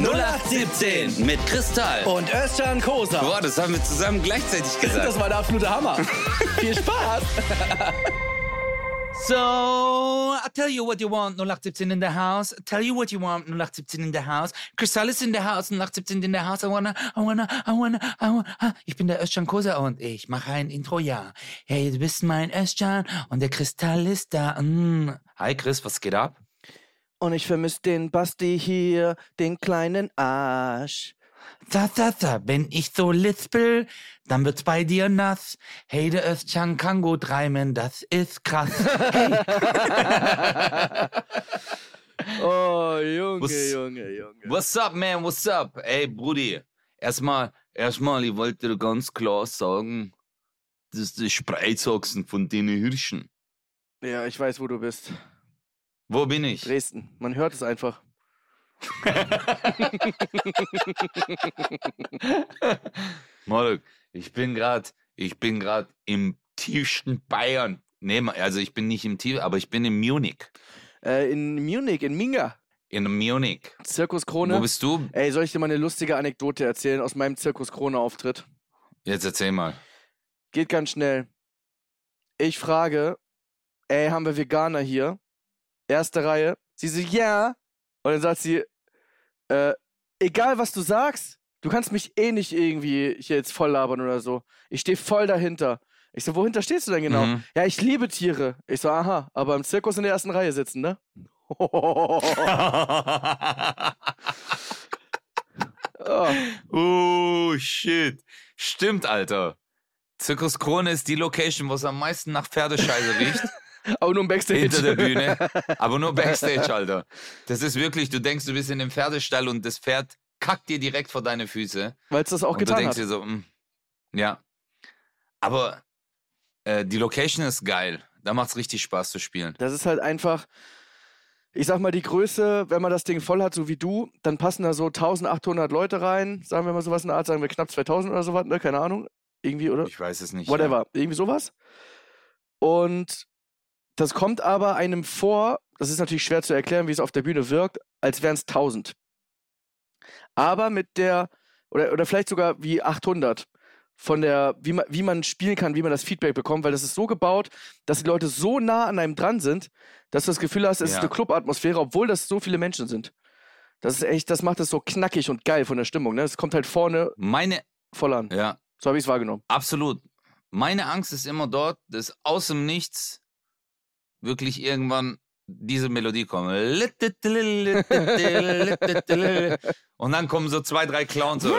0817 mit Kristall. Und Özcan Kosa. Boah, das haben wir zusammen gleichzeitig gesagt. Das war der absolute Hammer. Viel Spaß. So, I'll tell you what you want, 0817 in the house. I'll tell you what you want, 0817 in the house. Kristall ist in the house, 0817 in the house. I wanna, I wanna, I wanna, I wanna. Ich bin der Özcan Kosa und ich mache ein Intro, ja. Hey, du bist mein Özcan und der Kristall ist da. Mm. Hi Chris, was geht ab? Und ich vermisse den Basti hier, den kleinen Arsch. Da, da, da, wenn ich so lispel, dann wird's bei dir nass. Hey, der Özcan kann gut reimen, das ist krass. Hey. Oh, Junge, Was- Junge, Junge. What's up, man? What's up? Ey, Brudi. Erstmal, erstmal, ich wollte dir ganz klar sagen, das ist die Spreizachsen von den Hirschen. Ja, ich weiß, wo du bist. Wo bin ich? Dresden. Man hört es einfach. Marek, ich bin grad, ich bin grad im tiefsten Bayern. Nee, also ich bin nicht im Tief, aber ich bin in Munich. Äh, in Munich, in Minga. In Munich. Zirkus Wo Krone. bist du? Ey, soll ich dir mal eine lustige Anekdote erzählen aus meinem Zirkus Krone Auftritt? Jetzt erzähl mal. Geht ganz schnell. Ich frage, ey, haben wir Veganer hier? Erste Reihe. Sie so, ja. Und dann sagt sie, äh, egal was du sagst, du kannst mich eh nicht irgendwie hier jetzt voll labern oder so. Ich stehe voll dahinter. Ich so, wohinter stehst du denn genau? Mhm. Ja, ich liebe Tiere. Ich so, aha, aber im Zirkus in der ersten Reihe sitzen, ne? oh, oh, shit. Stimmt, Alter. Zirkus Krone ist die Location, wo es am meisten nach Pferdescheiße riecht. aber nur Backstage. hinter der Bühne. Aber nur Backstage, Alter. Das ist wirklich, du denkst, du bist in dem Pferdestall und das Pferd kackt dir direkt vor deine Füße. Weil es das auch und du getan denkst hat. dir so, mm, ja. Aber äh, die Location ist geil. Da macht's richtig Spaß zu spielen. Das ist halt einfach, ich sag mal, die Größe, wenn man das Ding voll hat, so wie du, dann passen da so 1800 Leute rein. Sagen wir mal sowas in der Art, sagen wir knapp 2000 oder sowas, ne? Keine Ahnung. Irgendwie, oder? Ich weiß es nicht. Whatever. Irgendwie sowas. Und das kommt aber einem vor, das ist natürlich schwer zu erklären, wie es auf der Bühne wirkt, als wären es 1000. Aber mit der, oder, oder vielleicht sogar wie 800 von der, wie man, wie man spielen kann, wie man das Feedback bekommt, weil das ist so gebaut, dass die Leute so nah an einem dran sind, dass du das Gefühl hast, es ist Ja. eine Clubatmosphäre, obwohl das so viele Menschen sind. Das ist echt, das macht es so knackig und geil von der Stimmung. Ne? Es kommt halt vorne Meine, voll an. ja, So habe ich es wahrgenommen. absolut. Meine Angst ist immer dort, dass aus dem Nichts wirklich irgendwann diese Melodie kommt. Und dann kommen so zwei, drei Clowns so.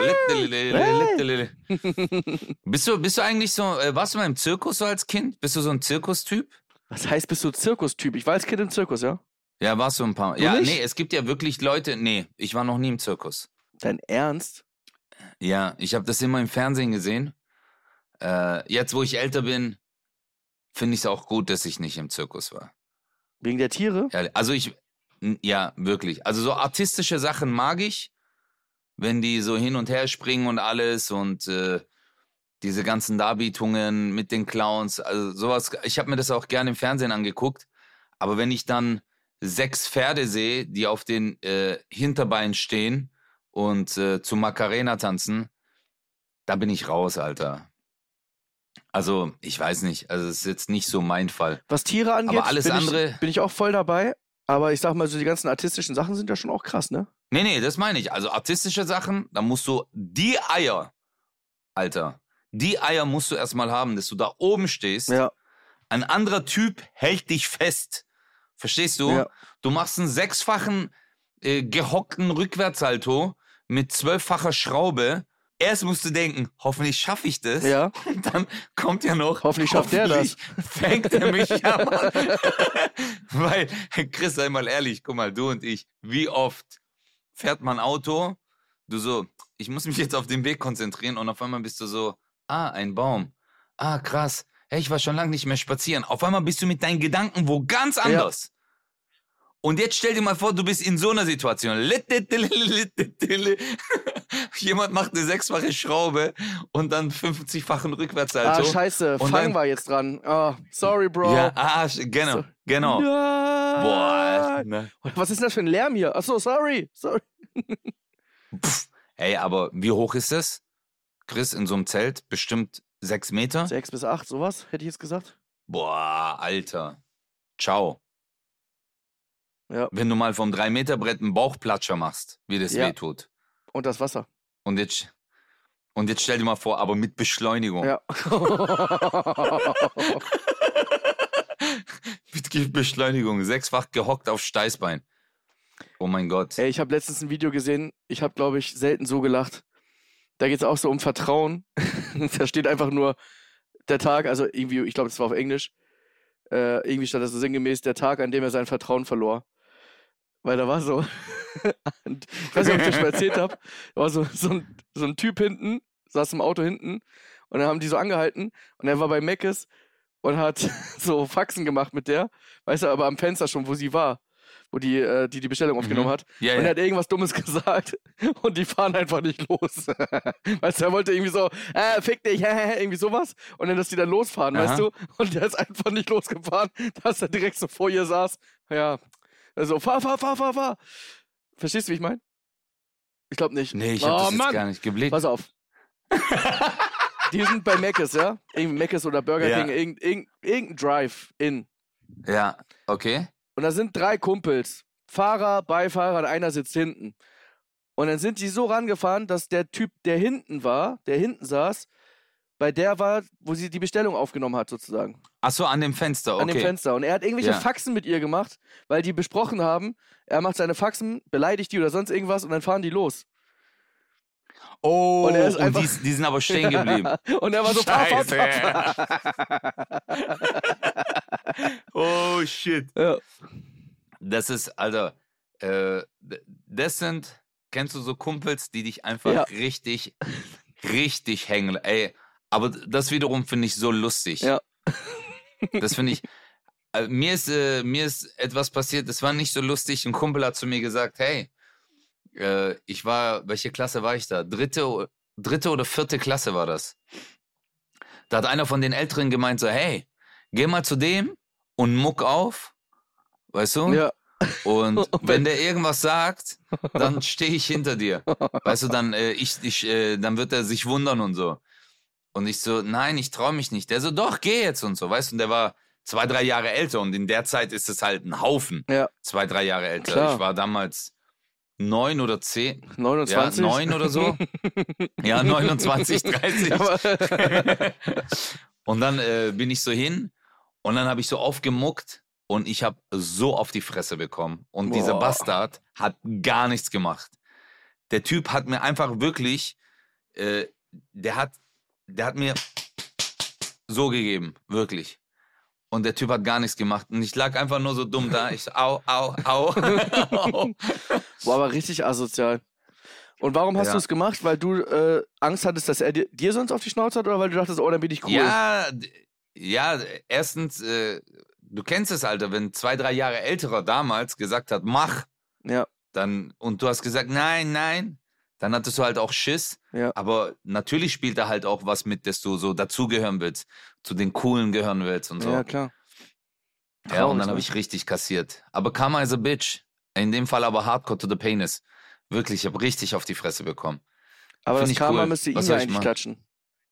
Bist du, bist du eigentlich so, äh, warst du mal im Zirkus so als Kind? Bist du so ein Zirkustyp? Was heißt, bist du Zirkustyp? Ich war als Kind im Zirkus, ja? Ja, warst du ein paar Mal. Ja, nicht? nee, es gibt ja wirklich Leute, nee, ich war noch nie im Zirkus. Dein Ernst? Ja, ich habe das immer im Fernsehen gesehen. Äh, jetzt, wo ich älter bin, finde ich es auch gut, dass ich nicht im Zirkus war. Wegen der Tiere? Ja, also ich, ja, wirklich. Also so artistische Sachen mag ich, wenn die so hin und her springen und alles und äh, diese ganzen Darbietungen mit den Clowns, also sowas. Ich habe mir das auch gerne im Fernsehen angeguckt. Aber wenn ich dann sechs Pferde sehe, die auf den äh, Hinterbeinen stehen und äh, zu Macarena tanzen, da bin ich raus, Alter. Also, ich weiß nicht. Also, es ist jetzt nicht so mein Fall. Was Tiere angeht, Aber alles bin, andere- ich, bin ich auch voll dabei. Aber ich sag mal, so die ganzen artistischen Sachen sind ja schon auch krass, ne? Nee, nee, das meine ich. Also artistische Sachen, da musst du die Eier, Alter, die Eier musst du erstmal haben, dass du da oben stehst. Ja. Ein anderer Typ hält dich fest. Verstehst du? Ja. Du machst einen sechsfachen äh, gehockten Rückwärtssalto mit zwölffacher Schraube. Erst musst du denken, hoffentlich schaffe ich das. Ja. Und dann kommt ja noch. Hoffentlich schafft der das. hoffentlich Fängt er mich ja mal. Weil, Chris, sei mal ehrlich, guck mal, du und ich, wie oft fährt man Auto, du so, ich muss mich jetzt auf den Weg konzentrieren und auf einmal bist du so, ah, ein Baum. Ah, krass. Hey, ich war schon lange nicht mehr spazieren. Auf einmal bist du mit deinen Gedanken wo ganz anders. Und jetzt stell dir mal vor, du bist in so einer Situation. Jemand macht eine sechsfache Schraube und dann 50-fachen Ah, Rückwärtssalto. scheiße, Und Fang war jetzt dran. Ah, sorry, Bro. Ja, ah, genau, So. genau. Nein. Boah, ne. Was ist denn das für ein Lärm hier? Achso, sorry. sorry. Pff, ey, aber wie hoch ist das? Chris, in so einem Zelt? Bestimmt sechs Meter? Sechs bis acht, sowas, hätte ich jetzt gesagt. Boah, Alter. Ciao. Ja. Wenn du mal vom 3-Meter-Brett einen Bauchplatscher machst, wie das Ja. weh tut. Und das Wasser. Und jetzt, und jetzt stell dir mal vor, aber mit Beschleunigung. Ja. Mit Beschleunigung. Sechsfach gehockt auf Steißbein. Oh mein Gott. Ey, ich habe letztens ein Video gesehen, ich habe, glaube ich, selten so gelacht. Da geht es auch so um Vertrauen. da steht einfach nur der Tag, also irgendwie, ich glaube, das war auf Englisch. Äh, irgendwie stand das so sinngemäß, der Tag, an dem er sein Vertrauen verlor. Weil da war so, ich weiß nicht, ob ich das schon erzählt habe, da war so, so, ein, so ein Typ hinten, saß im Auto hinten und dann haben die so angehalten und er war bei Meckes und hat so Faxen gemacht mit der, weißt du, aber am Fenster schon, wo sie war, wo die äh, die, die Bestellung aufgenommen Mhm. hat. Ja, Und er hat irgendwas Dummes gesagt und die fahren einfach nicht los. weißt du, er wollte irgendwie so, äh, fick dich, irgendwie sowas. Und dann, dass die dann losfahren, Aha. weißt du? Und der ist einfach nicht losgefahren, dass er direkt so vor ihr saß. Ja, also fahr, fahr, fahr, fahr, fahr. Verstehst du, wie ich meine? Ich glaube nicht. Nee, ich oh, hab das jetzt Mann. gar nicht geblickt. Pass auf. die sind bei Mc's, ja? Irgendwie Mc's oder Burger Ja. King, irgend, irgend, irgendein Drive-In. Ja, okay. Und da sind drei Kumpels. Fahrer, Beifahrer und einer sitzt hinten. Und dann sind die so rangefahren, dass der Typ, der hinten war, der hinten saß, bei der war, wo sie die Bestellung aufgenommen hat, sozusagen. Ach so, an dem Fenster, okay. An dem Fenster. Und er hat irgendwelche Ja. Faxen mit ihr gemacht, weil die besprochen haben, er macht seine Faxen, beleidigt die oder sonst irgendwas und dann fahren die los. Oh, Und und, einfach- die, die sind aber stehen geblieben. und er war so, fahr, fahr, Scheiße. oh, shit. Ja. Das ist, Alter, äh, das sind, kennst du so Kumpels, die dich einfach Ja. richtig, richtig hängen. Ey, aber das wiederum finde ich so lustig. Ja. Das finde ich. äh, Mir ist, äh, mir ist etwas passiert, das war nicht so lustig. Ein Kumpel hat zu mir gesagt, hey, äh, ich war, welche Klasse war ich da? Dritte, dritte oder vierte Klasse war das. Da hat einer von den Älteren gemeint so, hey, geh mal zu dem und muck auf, weißt du? Ja. Und Und wenn der irgendwas sagt, dann stehe ich hinter dir. Weißt du, dann, äh, ich, ich, äh, dann wird er sich wundern und so. Und ich so, nein, ich traue mich nicht. Der so, doch, geh jetzt und so. Weißt du, und der war zwei, drei Jahre älter und in der Zeit ist es halt ein Haufen. Ja. Zwei, drei Jahre älter. Klar. Ich war damals neun oder zehn. 29? Ja, neun oder so. Ja, 29, 30. Aber- und dann äh, bin ich so hin und dann habe ich so aufgemuckt und ich habe so auf die Fresse bekommen. Und dieser Boah. Bastard hat gar nichts gemacht. Der Typ hat mir einfach wirklich, äh, der hat, der hat mir so gegeben, wirklich. Und der Typ hat gar nichts gemacht. Und ich lag einfach nur so dumm da. Ich so, au, au, au. Boah, aber richtig asozial. Und warum hast Ja. du es gemacht? Weil du äh, Angst hattest, dass er dir, dir sonst auf die Schnauze hat oder weil du dachtest, oh, dann bin ich cool? Ja, ja, erstens, äh, du kennst es, Alter, wenn zwei, drei Jahre älterer damals gesagt hat, mach, Ja. dann, und du hast gesagt, nein, nein, dann hattest du halt auch Schiss. Ja. Aber natürlich spielt da halt auch was mit, dass du so dazugehören willst, zu den Coolen gehören willst und so. Ja, Ja, klar. und Traurig, dann habe ne? ich richtig kassiert. Aber Karma is a bitch. In dem Fall aber hardcore to the penis. Wirklich, ich habe richtig auf die Fresse bekommen. Aber Find das Karma cool. müsste Was ja eigentlich machen? klatschen.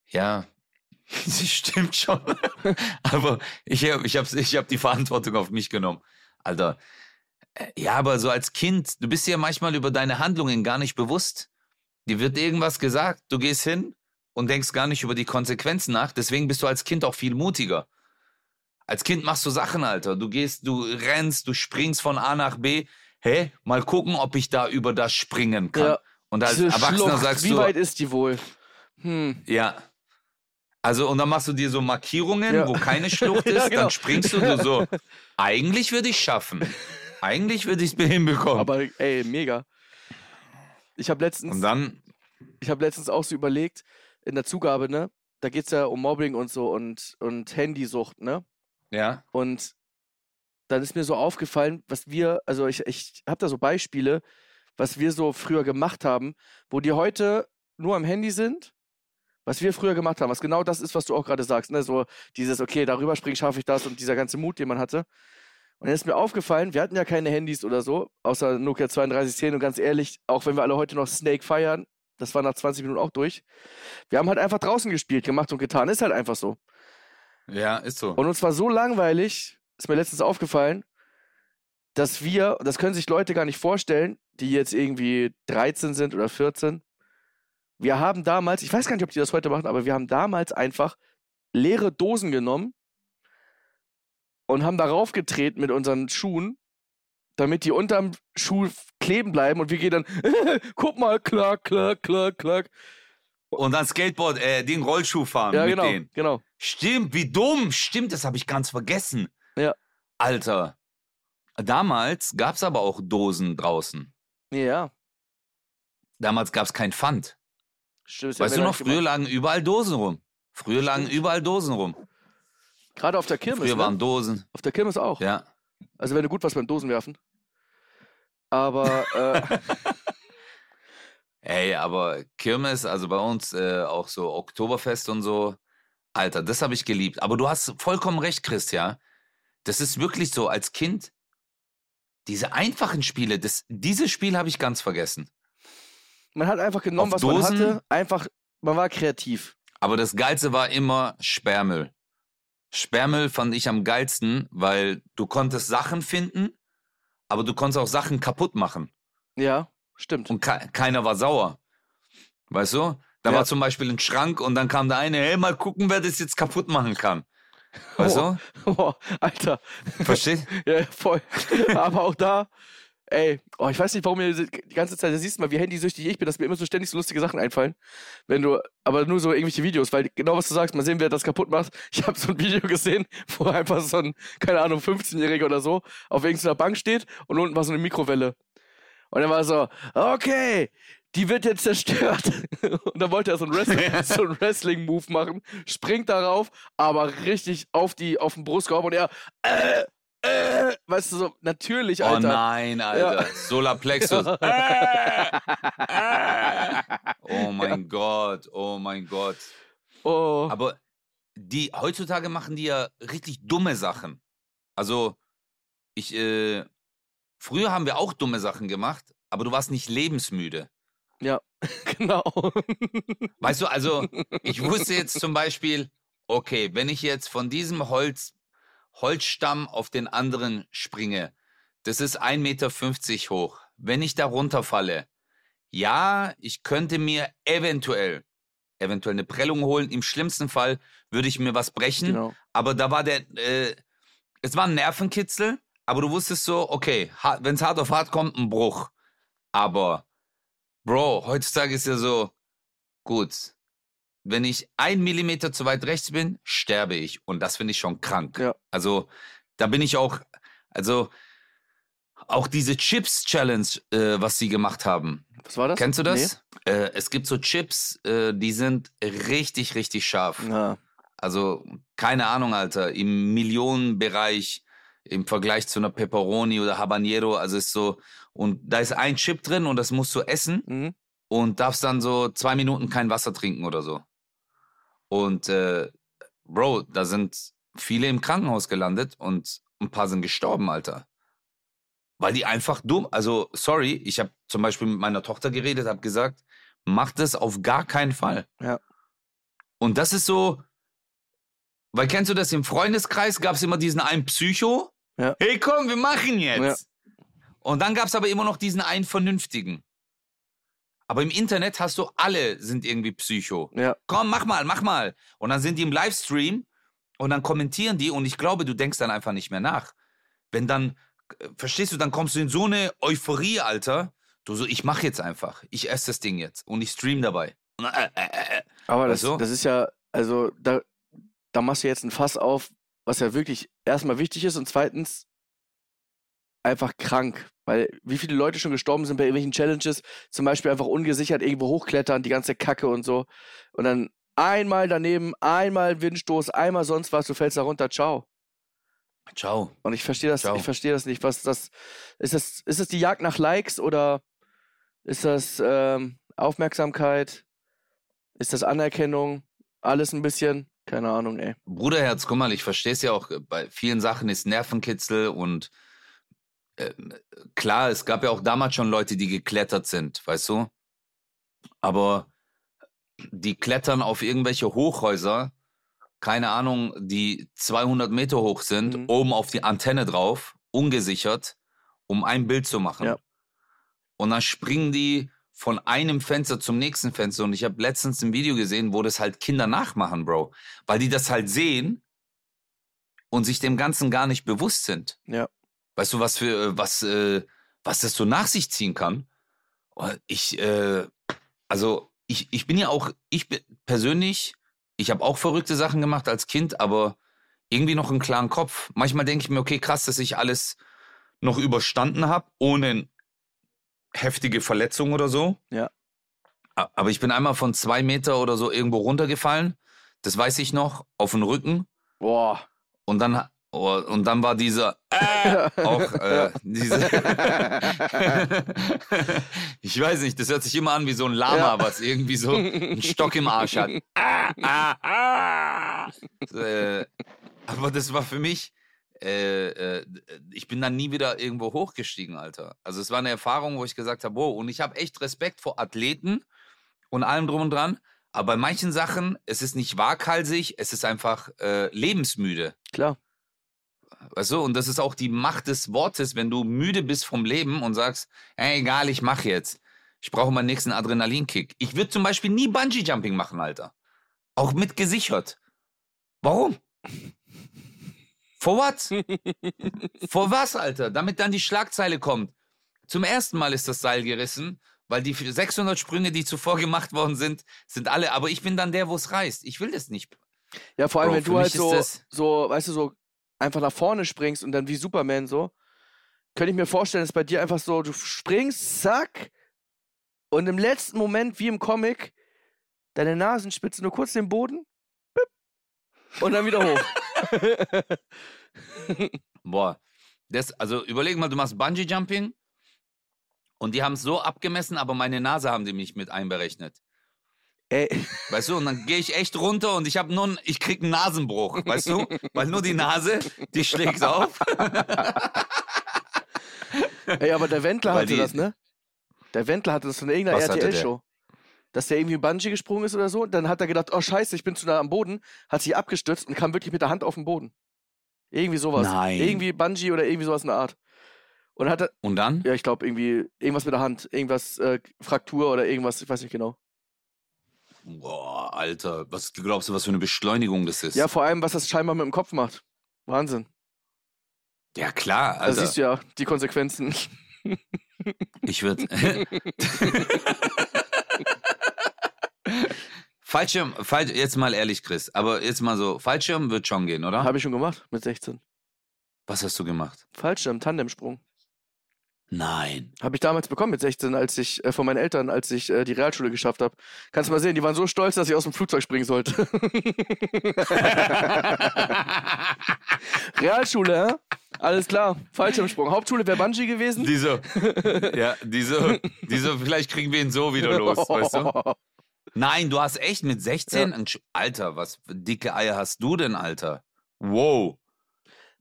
Ja, das stimmt schon. aber ich habe ich hab, ich hab die Verantwortung auf mich genommen. Alter, äh, ja, aber so als Kind, du bist dir ja manchmal über deine Handlungen gar nicht bewusst. Dir wird irgendwas gesagt, du gehst hin und denkst gar nicht über die Konsequenzen nach. Deswegen bist du als Kind auch viel mutiger. Als Kind machst du Sachen, Alter. Du gehst, du rennst, du springst von A nach B. Hä? Mal gucken, ob ich da über das springen kann. Ja. Und als Erwachsener Schlucht, sagst wie du, weit ist die wohl? Hm. ja. Also, und dann machst du dir so Markierungen, Ja. wo keine Schlucht ist, Ja, genau. dann springst du du so. Eigentlich würde ich schaffen. Eigentlich würde ich es hinbekommen. Aber ey, mega. Ich habe letztens, und dann, ich habe letztens auch so überlegt, in der Zugabe, ne? Da geht es ja um Mobbing und so und, und Handysucht, ne? ja, Und dann ist mir so aufgefallen, was wir, also ich, ich habe da so Beispiele, was wir so früher gemacht haben, wo die heute nur am Handy sind, was wir früher gemacht haben, was genau das ist, was du auch gerade sagst, ne? So dieses, okay, darüber springen schaffe ich das und dieser ganze Mut, den man hatte. Und dann ist mir aufgefallen, wir hatten ja keine Handys oder so, außer Nokia 3210 und ganz ehrlich, auch wenn wir alle heute noch Snake feiern, das war nach 20 Minuten auch durch. Wir haben halt einfach draußen gespielt, gemacht und getan. Ist halt einfach so. Ja, ist so. Und uns war so langweilig, ist mir letztens aufgefallen, dass wir, das können sich Leute gar nicht vorstellen, die jetzt irgendwie 13 sind oder 14, wir haben damals, ich weiß gar nicht, ob die das heute machen, aber wir haben damals einfach leere Dosen genommen und haben darauf getreten mit unseren Schuhen, damit die unterm Schuh kleben bleiben und wir gehen dann, guck mal, klack, klack, klack, klack. Und dann Skateboard, äh, den Rollschuh fahren Ja, mit genau, denen. genau. Stimmt, wie dumm. Stimmt, das habe ich ganz vergessen. Ja. Alter. Damals gab es aber auch Dosen draußen. Ja, Damals gab es kein Pfand. stimmt. ja weißt du noch, früher gemacht. lagen überall Dosen rum. Früher lagen Stimmt. überall Dosen rum. Gerade auf der Kirmes, Früher waren ne? Dosen. Auf der Kirmes auch. Ja. Also wenn du gut was beim Dosen werfen. Aber, äh, Ey, aber Kirmes, also bei uns äh, auch so Oktoberfest und so. Alter, das habe ich geliebt. Aber du hast vollkommen recht, Christian. Das ist wirklich so, als Kind, diese einfachen Spiele, das, dieses Spiel habe ich ganz vergessen. man hat einfach genommen, Auf was man Dosen? hatte. Einfach, man war kreativ. Aber das Geilste war immer Sperrmüll. Sperrmüll fand ich am geilsten, weil du konntest Sachen finden, aber du konntest auch Sachen kaputt machen. Ja, stimmt. Und ke keiner war sauer. Weißt du? Da Ja. war zum Beispiel ein Schrank und dann kam der eine, hey, mal gucken, wer das jetzt kaputt machen kann. Weißt Oh. Boah, Alter. du? Verstehst? Ja, voll. Aber auch da, ey, oh, ich weiß nicht, warum mir die ganze Zeit, da siehst du mal, wie handysüchtig ich bin, dass mir immer so ständig so lustige Sachen einfallen. Wenn du, aber nur so irgendwelche Videos, weil genau was du sagst, mal sehen, wer das kaputt macht. Ich habe so ein Video gesehen, wo einfach so ein, keine Ahnung, 15-Jähriger oder so auf irgendeiner Bank steht und unten war so eine Mikrowelle. Und er war so, okay, die wird jetzt zerstört. Und dann wollte er so ein Wrestling, so ein Wrestling-Move machen, springt darauf, aber richtig auf, die, auf den Brustkorb und er, äh, äh, weißt du, so, natürlich, Oh Alter. nein, Alter. Solarplexus. Äh, äh. oh mein Gott, oh mein Gott. Oh, Aber die, heutzutage machen die ja richtig dumme Sachen. Also, ich, äh, früher haben wir auch dumme Sachen gemacht, aber du warst nicht lebensmüde. genau. Weißt du, also, ich wusste jetzt zum Beispiel, okay, wenn ich jetzt von diesem Holz, Holzstamm auf den anderen springe, das ist 1,50 Meter hoch. Wenn ich da runterfalle, ja, ich könnte mir eventuell, eventuell eine Prellung holen. Im schlimmsten Fall würde ich mir was brechen. genau. Aber da war der, äh, es war ein Nervenkitzel, aber du wusstest so, okay, wenn es hart auf hart kommt, ein Bruch. Aber, Bro, heutzutage ist ja so, gut, wenn ich ein Millimeter zu weit rechts bin, sterbe ich. Und das finde ich schon krank. Ja. Also, da bin ich auch, also, auch diese Chips-Challenge, äh, was sie gemacht haben. Was war das? Kennst du das? Äh, es gibt so Chips, äh, die sind richtig, richtig scharf. Nee. Ja. Also, keine Ahnung, Alter, im Millionenbereich im Vergleich zu einer Pepperoni oder Habanero, also ist so, und da ist ein Chip drin und das musst du essen Mhm. und darfst dann so zwei Minuten kein Wasser trinken oder so. Und, äh, Bro, da sind viele im Krankenhaus gelandet und ein paar sind gestorben, Alter. Weil die einfach dumm, also, sorry, ich habe zum Beispiel mit meiner Tochter geredet, habe gesagt, mach das auf gar keinen Fall. Ja. Und das ist so, weil kennst du das, im Freundeskreis gab es immer diesen einen Psycho. Ja. Hey, komm, wir machen jetzt. Und dann gab es aber immer noch diesen einen Vernünftigen. Aber im Internet hast du alle sind irgendwie Psycho. Ja. Komm, mach mal, mach mal. Und dann sind die im Livestream und dann kommentieren die und ich glaube, du denkst dann einfach nicht mehr nach. Wenn dann, äh, verstehst du, dann kommst du in so eine Euphorie, Alter. Du so, ich mach jetzt einfach. Ich esse das Ding jetzt und ich stream dabei. Äh, äh, äh. Aber das, du? das ist ja, also da, da machst du jetzt ein Fass auf, was ja wirklich erstmal wichtig ist und zweitens einfach krank. Weil wie viele Leute schon gestorben sind bei irgendwelchen Challenges, zum Beispiel einfach ungesichert irgendwo hochklettern, die ganze Kacke und so. Und dann einmal daneben, einmal Windstoß, einmal sonst was, du fällst da runter, ciao. Ciao. Und ich verstehe das, Ciao. ich verstehe das nicht. Was das, ist das, ist das die Jagd nach Likes oder ist das ähm, Aufmerksamkeit? Ist das Anerkennung? Alles ein bisschen. Keine Ahnung, ey. Bruderherz, guck mal, ich verstehe es ja auch, bei vielen Sachen ist Nervenkitzel und äh, klar, es gab ja auch damals schon Leute, die geklettert sind, weißt du? Aber die klettern auf irgendwelche Hochhäuser, keine Ahnung, die 200 Meter hoch sind, Mhm. oben auf die Antenne drauf, ungesichert, um ein Bild zu machen. Ja. Und dann springen die von einem Fenster zum nächsten Fenster. Und ich habe letztens ein Video gesehen, wo das halt Kinder nachmachen, Bro. Weil die das halt sehen und sich dem Ganzen gar nicht bewusst sind. Ja. Weißt du, was für, äh, was, äh, was das so nach sich ziehen kann? Und Ich, äh, also, ich, ich bin ja auch, ich bin persönlich, ich habe auch verrückte Sachen gemacht als Kind, aber irgendwie noch einen klaren Kopf. Manchmal denke ich mir, okay, krass, dass ich alles noch überstanden habe, ohne heftige Verletzung oder so. Ja. Aber ich bin einmal von zwei Meter oder so irgendwo runtergefallen. Das weiß ich noch, auf den Rücken. Boah. Und dann, oh, und dann war dieser äh, auch äh, diese. ich weiß nicht, das hört sich immer an wie so ein Lama, Ja. was irgendwie so einen Stock im Arsch hat. Ah, ah, ah. äh, aber das war für mich. Äh, äh, ich bin dann nie wieder irgendwo hochgestiegen, Alter. Also es war eine Erfahrung, wo ich gesagt habe, wow, und ich habe echt Respekt vor Athleten und allem drum und dran. Aber bei manchen Sachen, es ist nicht waghalsig, es ist einfach äh, lebensmüde. Klar. Weißt du, und das ist auch die Macht des Wortes, wenn du müde bist vom Leben und sagst, hey, egal, ich mach jetzt. Ich brauche meinen nächsten Adrenalinkick. Ich würde zum Beispiel nie Bungee-Jumping machen, Alter. Auch mit gesichert. Warum? For what? For was, Alter? Damit dann die Schlagzeile kommt. Zum ersten Mal ist das Seil gerissen, weil die 600 Sprünge, die zuvor gemacht worden sind, sind alle. Aber ich bin dann der, wo es reißt. Ich will das nicht. Ja, vor allem, Bro, wenn du halt so, so, weißt du, so einfach nach vorne springst und dann wie Superman so, könnte ich mir vorstellen, dass bei dir einfach so, du springst, zack, und im letzten Moment, wie im Comic, deine Nasenspitze nur kurz den Boden, bip, und dann wieder hoch. Boah, das, also überleg mal, du machst Bungee Jumping und die haben es so abgemessen, aber meine Nase haben die mich mit einberechnet. Ey, Weißt du, und dann gehe ich echt runter und ich habe nur, ich krieg einen Nasenbruch, weißt du, weil nur die Nase, die schlägt auf. ey, aber der Wendler Weil hatte die- das, ne? Der Wendler hatte das von irgendeiner? RTL-Show. Dass der irgendwie Bungee gesprungen ist oder so. Dann hat er gedacht, oh scheiße, ich bin zu nah am Boden, hat sich abgestützt und kam wirklich mit der Hand auf den Boden. Irgendwie sowas. Nein. Irgendwie Bungee oder irgendwie sowas in der Art. Und hat er, Und dann? ja, ich glaube, irgendwie irgendwas mit der Hand, irgendwas, äh, Fraktur oder irgendwas, ich weiß nicht genau. Boah, Alter, was glaubst du, was für eine Beschleunigung das ist? Ja, vor allem, was das scheinbar mit dem Kopf macht. Wahnsinn. ja klar, Da Alter. siehst du ja die Konsequenzen. Ich würde. Fallschirm, Fall, jetzt mal ehrlich, Chris, aber jetzt mal so, Fallschirm wird schon gehen, oder? Habe ich schon gemacht mit 16. Was hast du gemacht? Fallschirm, Tandemsprung. Nein. Habe ich damals bekommen mit 16, als ich äh, von meinen Eltern, als ich äh, die Realschule geschafft habe. Kannst du mal sehen, die waren so stolz, dass ich aus dem Flugzeug springen sollte. Realschule, hä? Alles klar. Fallschirmsprung. Hauptschule wäre Bungee gewesen. Die so, ja, die so, die so, vielleicht kriegen wir ihn so wieder los, weißt du? Nein, du hast echt mit 16, ein Sch- Alter, was dicke Eier hast du denn, Alter? Wow.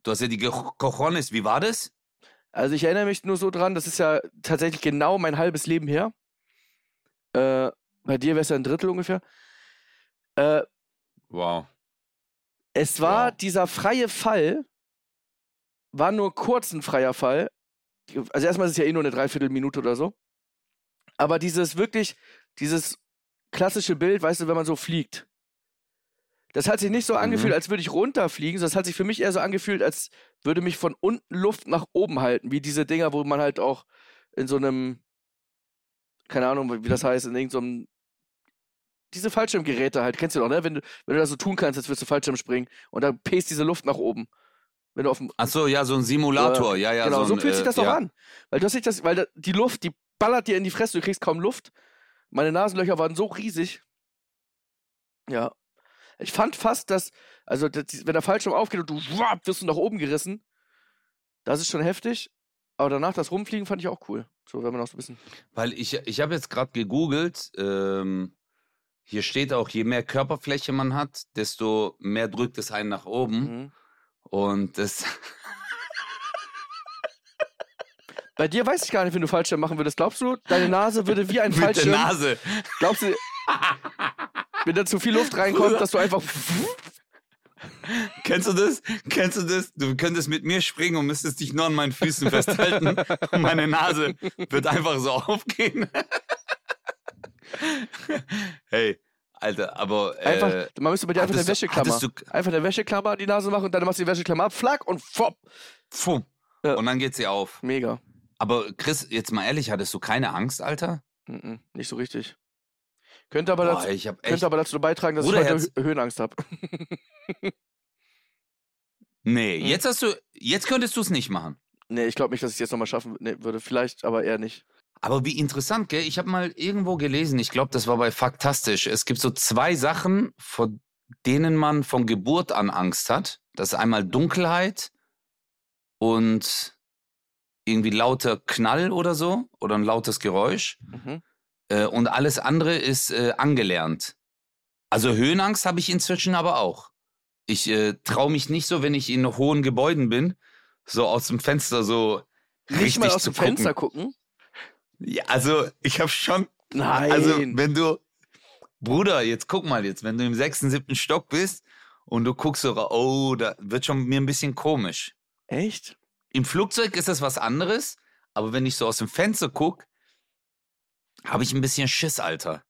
Du hast ja die Cojones, wie war das? Also ich erinnere mich nur so dran, das ist ja tatsächlich genau mein halbes Leben her. Äh, bei dir wäre es ja ein Drittel ungefähr. Äh, Wow. es war Wow. dieser freie Fall, war nur kurz ein freier Fall. Also erstmal ist es ja eh nur eine Dreiviertelminute oder so. Aber dieses wirklich, dieses klassische Bild, weißt du, wenn man so fliegt. Das hat sich nicht so angefühlt, Mhm. als würde ich runterfliegen, sondern das hat sich für mich eher so angefühlt, als würde mich von unten Luft nach oben halten, wie diese Dinger, wo man halt auch in so einem, keine Ahnung, wie das heißt, in irgendeinem, diese Fallschirmgeräte halt, kennst du doch, ne? Wenn du, wenn du das so tun kannst, als würdest du Fallschirm springen und dann pest diese Luft nach oben. Wenn du auf dem, Ach so, ja, so ein Simulator, ja, ja. genau, so, ein, fühlt sich äh, das doch ja. an. Weil du hast nicht das, weil da, die Luft, die ballert dir in die Fresse, du kriegst kaum Luft. Meine Nasenlöcher waren so riesig. Ja. Ich fand fast, dass, also das, wenn der Fallschirm aufgeht und du wap, wirst du nach oben gerissen, das ist schon heftig. Aber danach das Rumfliegen fand ich auch cool. So, wenn man auch so ein bisschen. Weil ich, ich habe jetzt gerade gegoogelt, ähm, Hier steht auch, je mehr Körperfläche man hat, desto mehr drückt es einen nach oben. Mhm. Und das. Bei dir weiß ich gar nicht, wenn du Fallschirm machen würdest. Glaubst du, deine Nase würde wie ein Mit der Fallschirm. Nase. Glaubst du, wenn da zu viel Luft reinkommt, dass du einfach. Kennst du das? Kennst du das? Du könntest mit mir springen und müsstest dich nur an meinen Füßen festhalten. Und meine Nase wird einfach so aufgehen. hey, Alter, aber. Einfach, äh, man müsste bei dir einfach du- Wäscheklammer. du- Einfach eine Wäscheklammer an die Nase machen und dann machst du die Wäscheklammer ab, flack und fopp. Pfuh. Ja. Und dann geht sie auf. Mega. Aber Chris, jetzt mal ehrlich, hattest du keine Angst, Alter? Nicht so richtig. Könnte aber, Boah, dazu, ich echt. könnte aber dazu beitragen, dass Bruderherz. ich heute Hö- Höhenangst habe. Nee, Hm. jetzt hast du. Jetzt könntest du es nicht machen. nee, ich glaube nicht, dass ich es jetzt nochmal schaffen nee, würde. Vielleicht, aber eher nicht. Aber wie interessant, gell? Ich habe mal irgendwo gelesen, ich glaube, das war bei Faktastisch. Es gibt so zwei Sachen, vor denen man von Geburt an Angst hat. Das ist einmal Dunkelheit und irgendwie lauter Knall oder so oder ein lautes Geräusch. Mhm. Äh, und alles andere ist äh, angelernt. Also Höhenangst habe ich inzwischen aber auch. Ich äh, traue mich nicht so, wenn ich in hohen Gebäuden bin, so aus dem Fenster so Nicht richtig mal aus dem Fenster gucken. gucken. Ja, also ich habe schon Nein. also, wenn du, Bruder, jetzt guck mal jetzt, wenn du im sechsten, siebten Stock bist und du guckst so, oh, da wird schon mir ein bisschen komisch. Echt? Im Flugzeug ist das was anderes, aber wenn ich so aus dem Fenster guck, habe ich ein bisschen Schiss, Alter.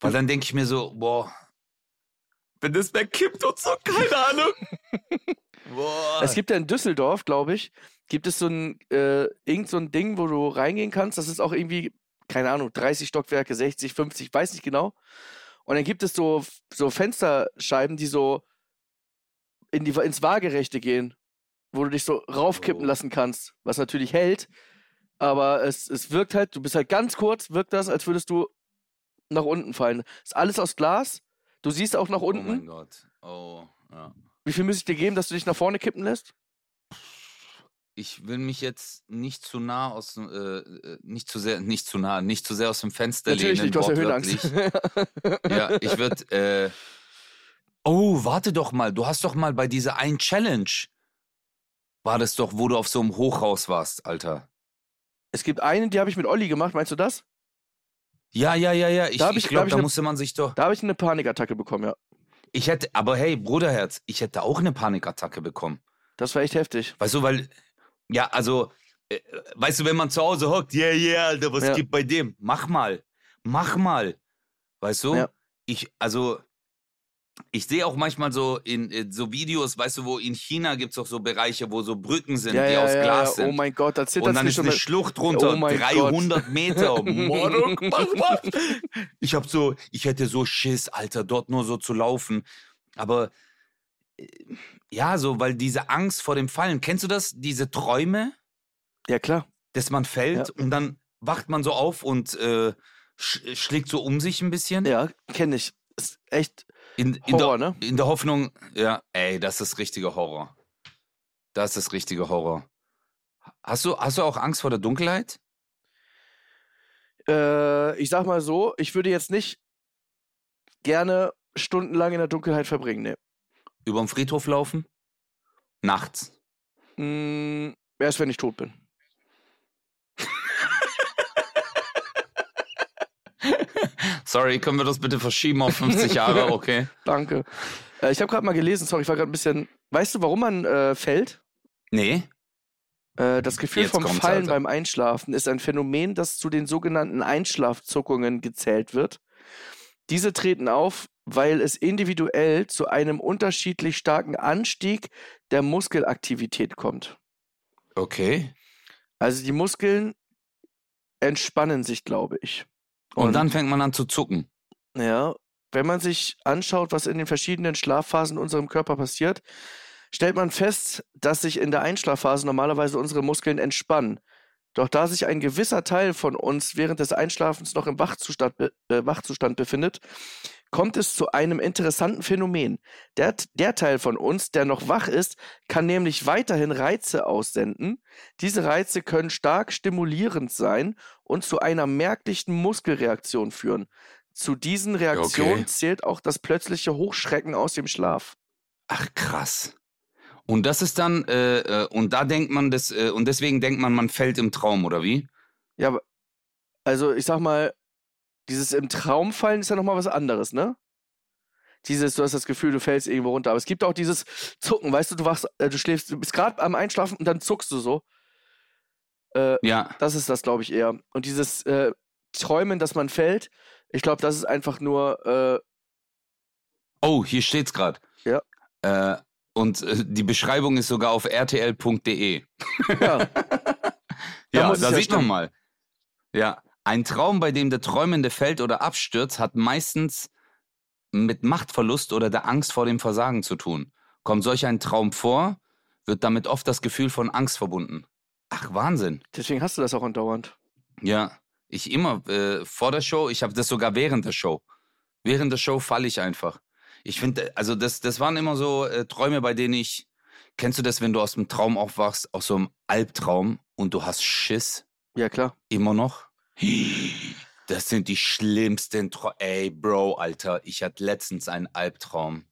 Weil dann denke ich mir so, boah, wenn das wegkippt und so, keine Ahnung. boah. Es gibt ja in Düsseldorf, glaube ich, gibt es so ein, äh, irgend so ein Ding, wo du reingehen kannst. Das ist auch irgendwie, keine Ahnung, 30 Stockwerke, 60, 50, weiß nicht genau. Und dann gibt es so, so Fensterscheiben, die so in die, ins Waagerechte gehen, wo du dich so raufkippen Oh. lassen kannst, was natürlich hält. Aber es, es wirkt halt, du bist halt ganz kurz, wirkt das, als würdest du nach unten fallen. Ist alles aus Glas. Du siehst auch nach oh unten. mein Gott. Oh, ja. Wie viel muss ich dir geben, dass du dich nach vorne kippen lässt? ich will mich jetzt nicht zu nah aus, äh, äh, nicht zu sehr, nicht zu nah, nicht zu sehr aus dem Fenster Natürlich lehnen. nicht, du hast ja Höhenangst. Ja, ich würde, äh, oh, warte doch mal, du hast doch mal bei dieser einen Challenge, war das doch, wo du auf so einem Hochhaus warst, Alter. Es gibt eine, die habe ich mit Olli gemacht, meinst du das? Ja, ja, ja, ja, ich, Da ich ich- da glaube, ich da ne- musste man sich doch, Da habe ich eine Panikattacke bekommen, ja. ich hätte, aber hey, Bruderherz, ich hätte auch eine Panikattacke bekommen. Das war echt heftig. Weißt du, weil, ja, also, äh, weißt du, wenn man zu Hause hockt, yeah, yeah, Alter, was Ja. gibt bei dem? Mach mal, mach mal. Weißt du? Ja. Ich, also, ich sehe auch manchmal so in, in so Videos, weißt du, wo in China gibt es auch so Bereiche, wo so Brücken sind, ja, die ja, aus Glas ja. sind. Oh mein Gott, da zittert und dann ist schon eine Schlucht drunter, Oh mein 300 Meter. Mann, mach mal. Ich hab so, ich hätte so Schiss, Alter, dort nur so zu laufen. Aber äh, ja, so, weil diese Angst vor dem Fallen, kennst du das? Diese Träume, Ja, klar. dass man fällt und dann wacht man so auf und äh, sch schlägt so um sich ein bisschen. Ja, kenne ich. Ist echt In, in, Horror, der, ne? in der Hoffnung, ja, ey, das ist richtiger Horror. Das ist richtiger Horror. Hast du, hast du auch Angst vor der Dunkelheit? Äh, ich sag mal so, ich würde jetzt nicht gerne stundenlang in der Dunkelheit verbringen, ne. Über den Friedhof laufen? Nachts. Mm, erst wenn ich tot bin. Sorry, können wir das bitte verschieben auf 50 Jahre? Okay. Danke. Äh, ich habe gerade mal gelesen, sorry, ich war gerade ein bisschen. Weißt du, warum man äh, fällt? Nee? Äh, das Gefühl Jetzt vom Fallen beim Einschlafen ist ein Phänomen, das zu den sogenannten Einschlafzuckungen gezählt wird. Diese treten auf, weil es individuell zu einem unterschiedlich starken Anstieg der Muskelaktivität kommt. Okay. Also die Muskeln entspannen sich, glaube ich. Und, dann fängt man an zu zucken. Ja, wenn man sich anschaut, was in den verschiedenen Schlafphasen in unserem Körper passiert, stellt man fest, dass sich in der Einschlafphase normalerweise unsere Muskeln entspannen. Doch da sich ein gewisser Teil von uns während des Einschlafens noch im Wachzustand, äh, Wachzustand befindet, kommt es zu einem interessanten Phänomen. Der, der Teil von uns, der noch wach ist, kann nämlich weiterhin Reize aussenden. Diese Reize können stark stimulierend sein und zu einer merklichen Muskelreaktion führen. zu diesen Reaktionen Okay. zählt auch das plötzliche Hochschrecken aus dem Schlaf. Ach krass. Und das ist dann, äh, äh, und da denkt man das, äh, und deswegen denkt man, man fällt im Traum, oder wie? Ja, aber- also ich sag mal, dieses im Traum fallen ist ja nochmal was anderes, ne? Dieses, du hast das Gefühl, du fällst irgendwo runter. Aber es gibt auch dieses Zucken, weißt du, du wachst, äh, du schläfst, du bist gerade am Einschlafen und dann zuckst du so. Äh, Ja. das ist das, glaube ich, eher. Und dieses äh, Träumen, dass man fällt, ich glaube, das ist einfach nur, äh, Oh, hier steht's gerade. Ja. Äh, und äh, die Beschreibung ist sogar auf rtl.de. ja, Ja, da ja sieht man mal. Ja, ein Traum, bei dem der Träumende fällt oder abstürzt, hat meistens mit Machtverlust oder der Angst vor dem Versagen zu tun. Kommt solch ein Traum vor, wird damit oft das Gefühl von Angst verbunden. Ach, Wahnsinn. deswegen hast du das auch andauernd. Ja, ich immer äh, vor der Show, ich habe das sogar während der Show. Während der Show falle ich einfach. Ich finde, also das, das waren immer so äh, Träume, bei denen ich, kennst du das, wenn du aus dem Traum aufwachst, aus so einem Albtraum und du hast Schiss? Ja, klar. Immer noch? Das sind die schlimmsten Träume. Ey, Bro, Alter, ich hatte letztens einen Albtraum.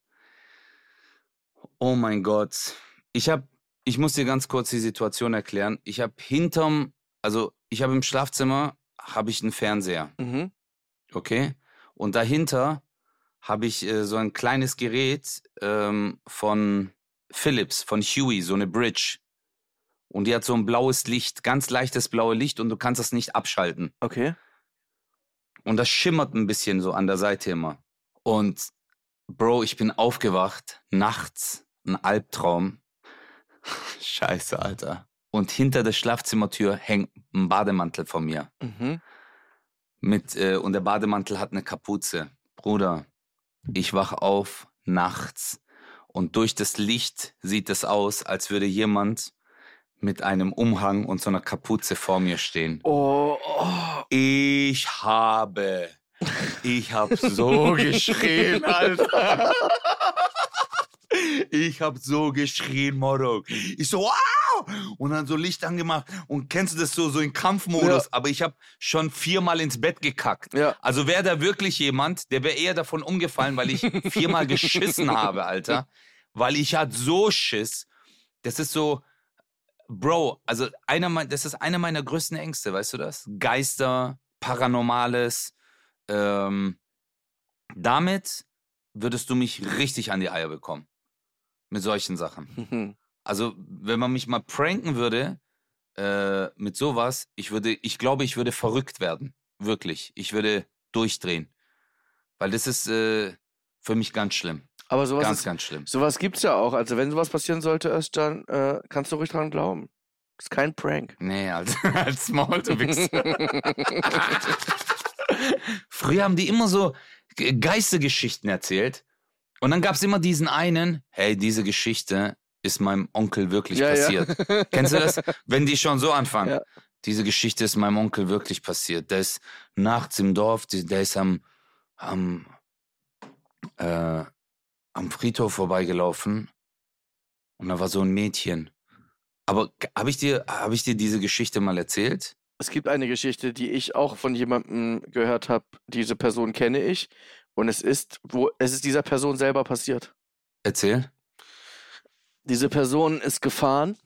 Oh mein Gott. Ich hab, ich muss dir ganz kurz die Situation erklären. Ich habe hinterm, also ich habe im Schlafzimmer, habe ich einen Fernseher, Mhm. okay? Und dahinter habe ich äh, so ein kleines Gerät ähm, von Philips, von Huey, so eine Bridge. Und die hat so ein blaues Licht, ganz leichtes blaues Licht und du kannst das nicht abschalten. Okay. Und das schimmert ein bisschen so an der Seite immer. Und Bro, ich bin aufgewacht, nachts, ein Albtraum. Scheiße, Alter. Und hinter der Schlafzimmertür hängt ein Bademantel von mir. Mhm. Mit, äh, und der Bademantel hat eine Kapuze. Bruder, ich wach auf nachts und durch das Licht sieht es aus, als würde jemand mit einem Umhang und so einer Kapuze vor mir stehen. Oh, oh. Ich habe, ich habe so geschrien, Alter. Ich habe so geschrien, Moro. Ich so, wow! Und dann so Licht angemacht. Und kennst du das so, so in Kampfmodus? Ja. Aber ich habe schon viermal ins Bett gekackt. Ja. Also wäre da wirklich jemand, der wäre eher davon umgefallen, weil ich viermal geschissen habe, Alter. Weil ich hatte so Schiss. Das ist so, Bro, also einer mein, das ist einer meiner größten Ängste, weißt du das? Geister, Paranormales. Ähm, damit würdest du mich richtig an die Eier bekommen. Mit solchen Sachen. Mhm. Also, wenn man mich mal pranken würde äh, mit sowas, ich würde, ich glaube, ich würde verrückt werden. Wirklich. Ich würde durchdrehen. Weil das ist äh, für mich ganz schlimm. Aber sowas, ganz, ist, ganz schlimm. sowas gibt's ja auch. Also wenn sowas passieren sollte, Özcan, äh, kannst du ruhig dran glauben. Ist kein Prank. Nee, als, als Maul, du. Früher haben die immer so Ge- Geistergeschichten erzählt. Und dann gab es immer diesen einen, hey, diese Geschichte ist meinem Onkel wirklich Ja, ja. passiert. Kennst du das? Wenn die schon so anfangen. Ja. Diese Geschichte ist meinem Onkel wirklich passiert. Der ist nachts im Dorf, der ist am, am, äh, am Friedhof vorbeigelaufen. Und da war so ein Mädchen. Aber habe ich, dir- hab ich dir diese Geschichte mal erzählt? Es gibt eine Geschichte, die ich auch von jemandem gehört habe. Diese Person kenne ich. Und es ist, wo, es ist dieser Person selber passiert. Erzähl. Diese Person ist gefahren,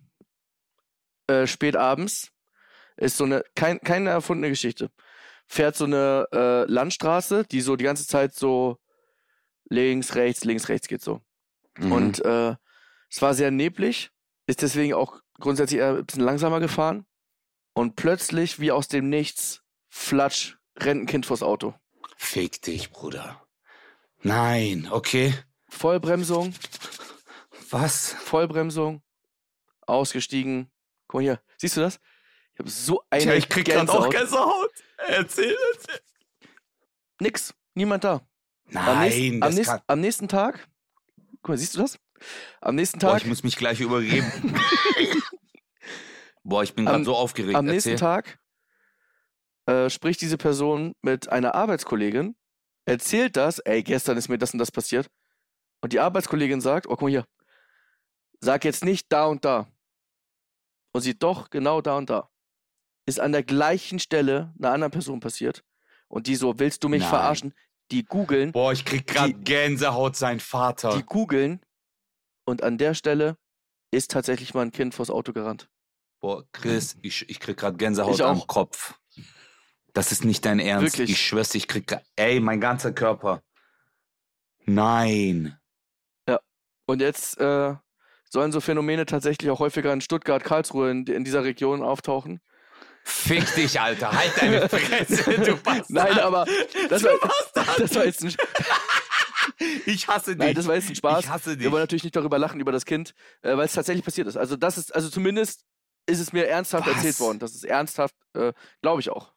äh, spät abends, ist so eine, kein, keine erfundene Geschichte. Fährt so eine äh, Landstraße, die so die ganze Zeit so links, rechts, links, rechts geht so. Mhm. Und äh, es war sehr neblig, ist deswegen auch grundsätzlich eher ein bisschen langsamer gefahren. Und plötzlich, wie aus dem Nichts, flatsch, rennt ein Kind vors Auto. Fick dich, Bruder. Nein, okay. Vollbremsung, Was? Vollbremsung, ausgestiegen. Guck mal hier, siehst du das? Ich habe so eine Tja, ich krieg grad auch. Gänsehaut. Erzähl, erzähl. Nix, niemand da. Am, nächsten, Nein, am, das nächsten, am nächsten Tag, guck mal, siehst du das? Am nächsten Boah, Tag, ich muss mich gleich übergeben. Boah, ich bin gerade so aufgeregt. am nächsten Erzähl. Tag äh, spricht diese Person mit einer Arbeitskollegin, erzählt das, ey, gestern ist mir das und das passiert. Und die Arbeitskollegin sagt, oh, guck mal hier, sag jetzt nicht da und da. Und sie doch genau da und da. Ist an der gleichen Stelle einer anderen Person passiert. Und die so, willst du mich Nein. verarschen? Die googeln, Boah, ich krieg grad Gänsehaut, sein Vater. die googeln und an der Stelle ist tatsächlich mal ein Kind vors Auto gerannt. Boah, Chris, ich, ich krieg grad Gänsehaut am Kopf. Das ist nicht dein Ernst. Wirklich. Ich schwör's, ich krieg grad, ey, mein ganzer Körper. Nein. Und jetzt äh, sollen so Phänomene tatsächlich auch häufiger in Stuttgart, Karlsruhe, in, in dieser Region auftauchen. Fick dich, Alter. Halt deine Fresse, du Bastard. Nein, aber das Du war, das war jetzt ein, Ich hasse dich. nein, das war jetzt ein Spaß. Ich hasse dich. Wir wollen natürlich nicht darüber lachen, über das Kind, äh, weil es tatsächlich passiert ist. Also das ist, also zumindest ist es mir ernsthaft Was? erzählt worden. Das ist ernsthaft, äh, glaube ich auch.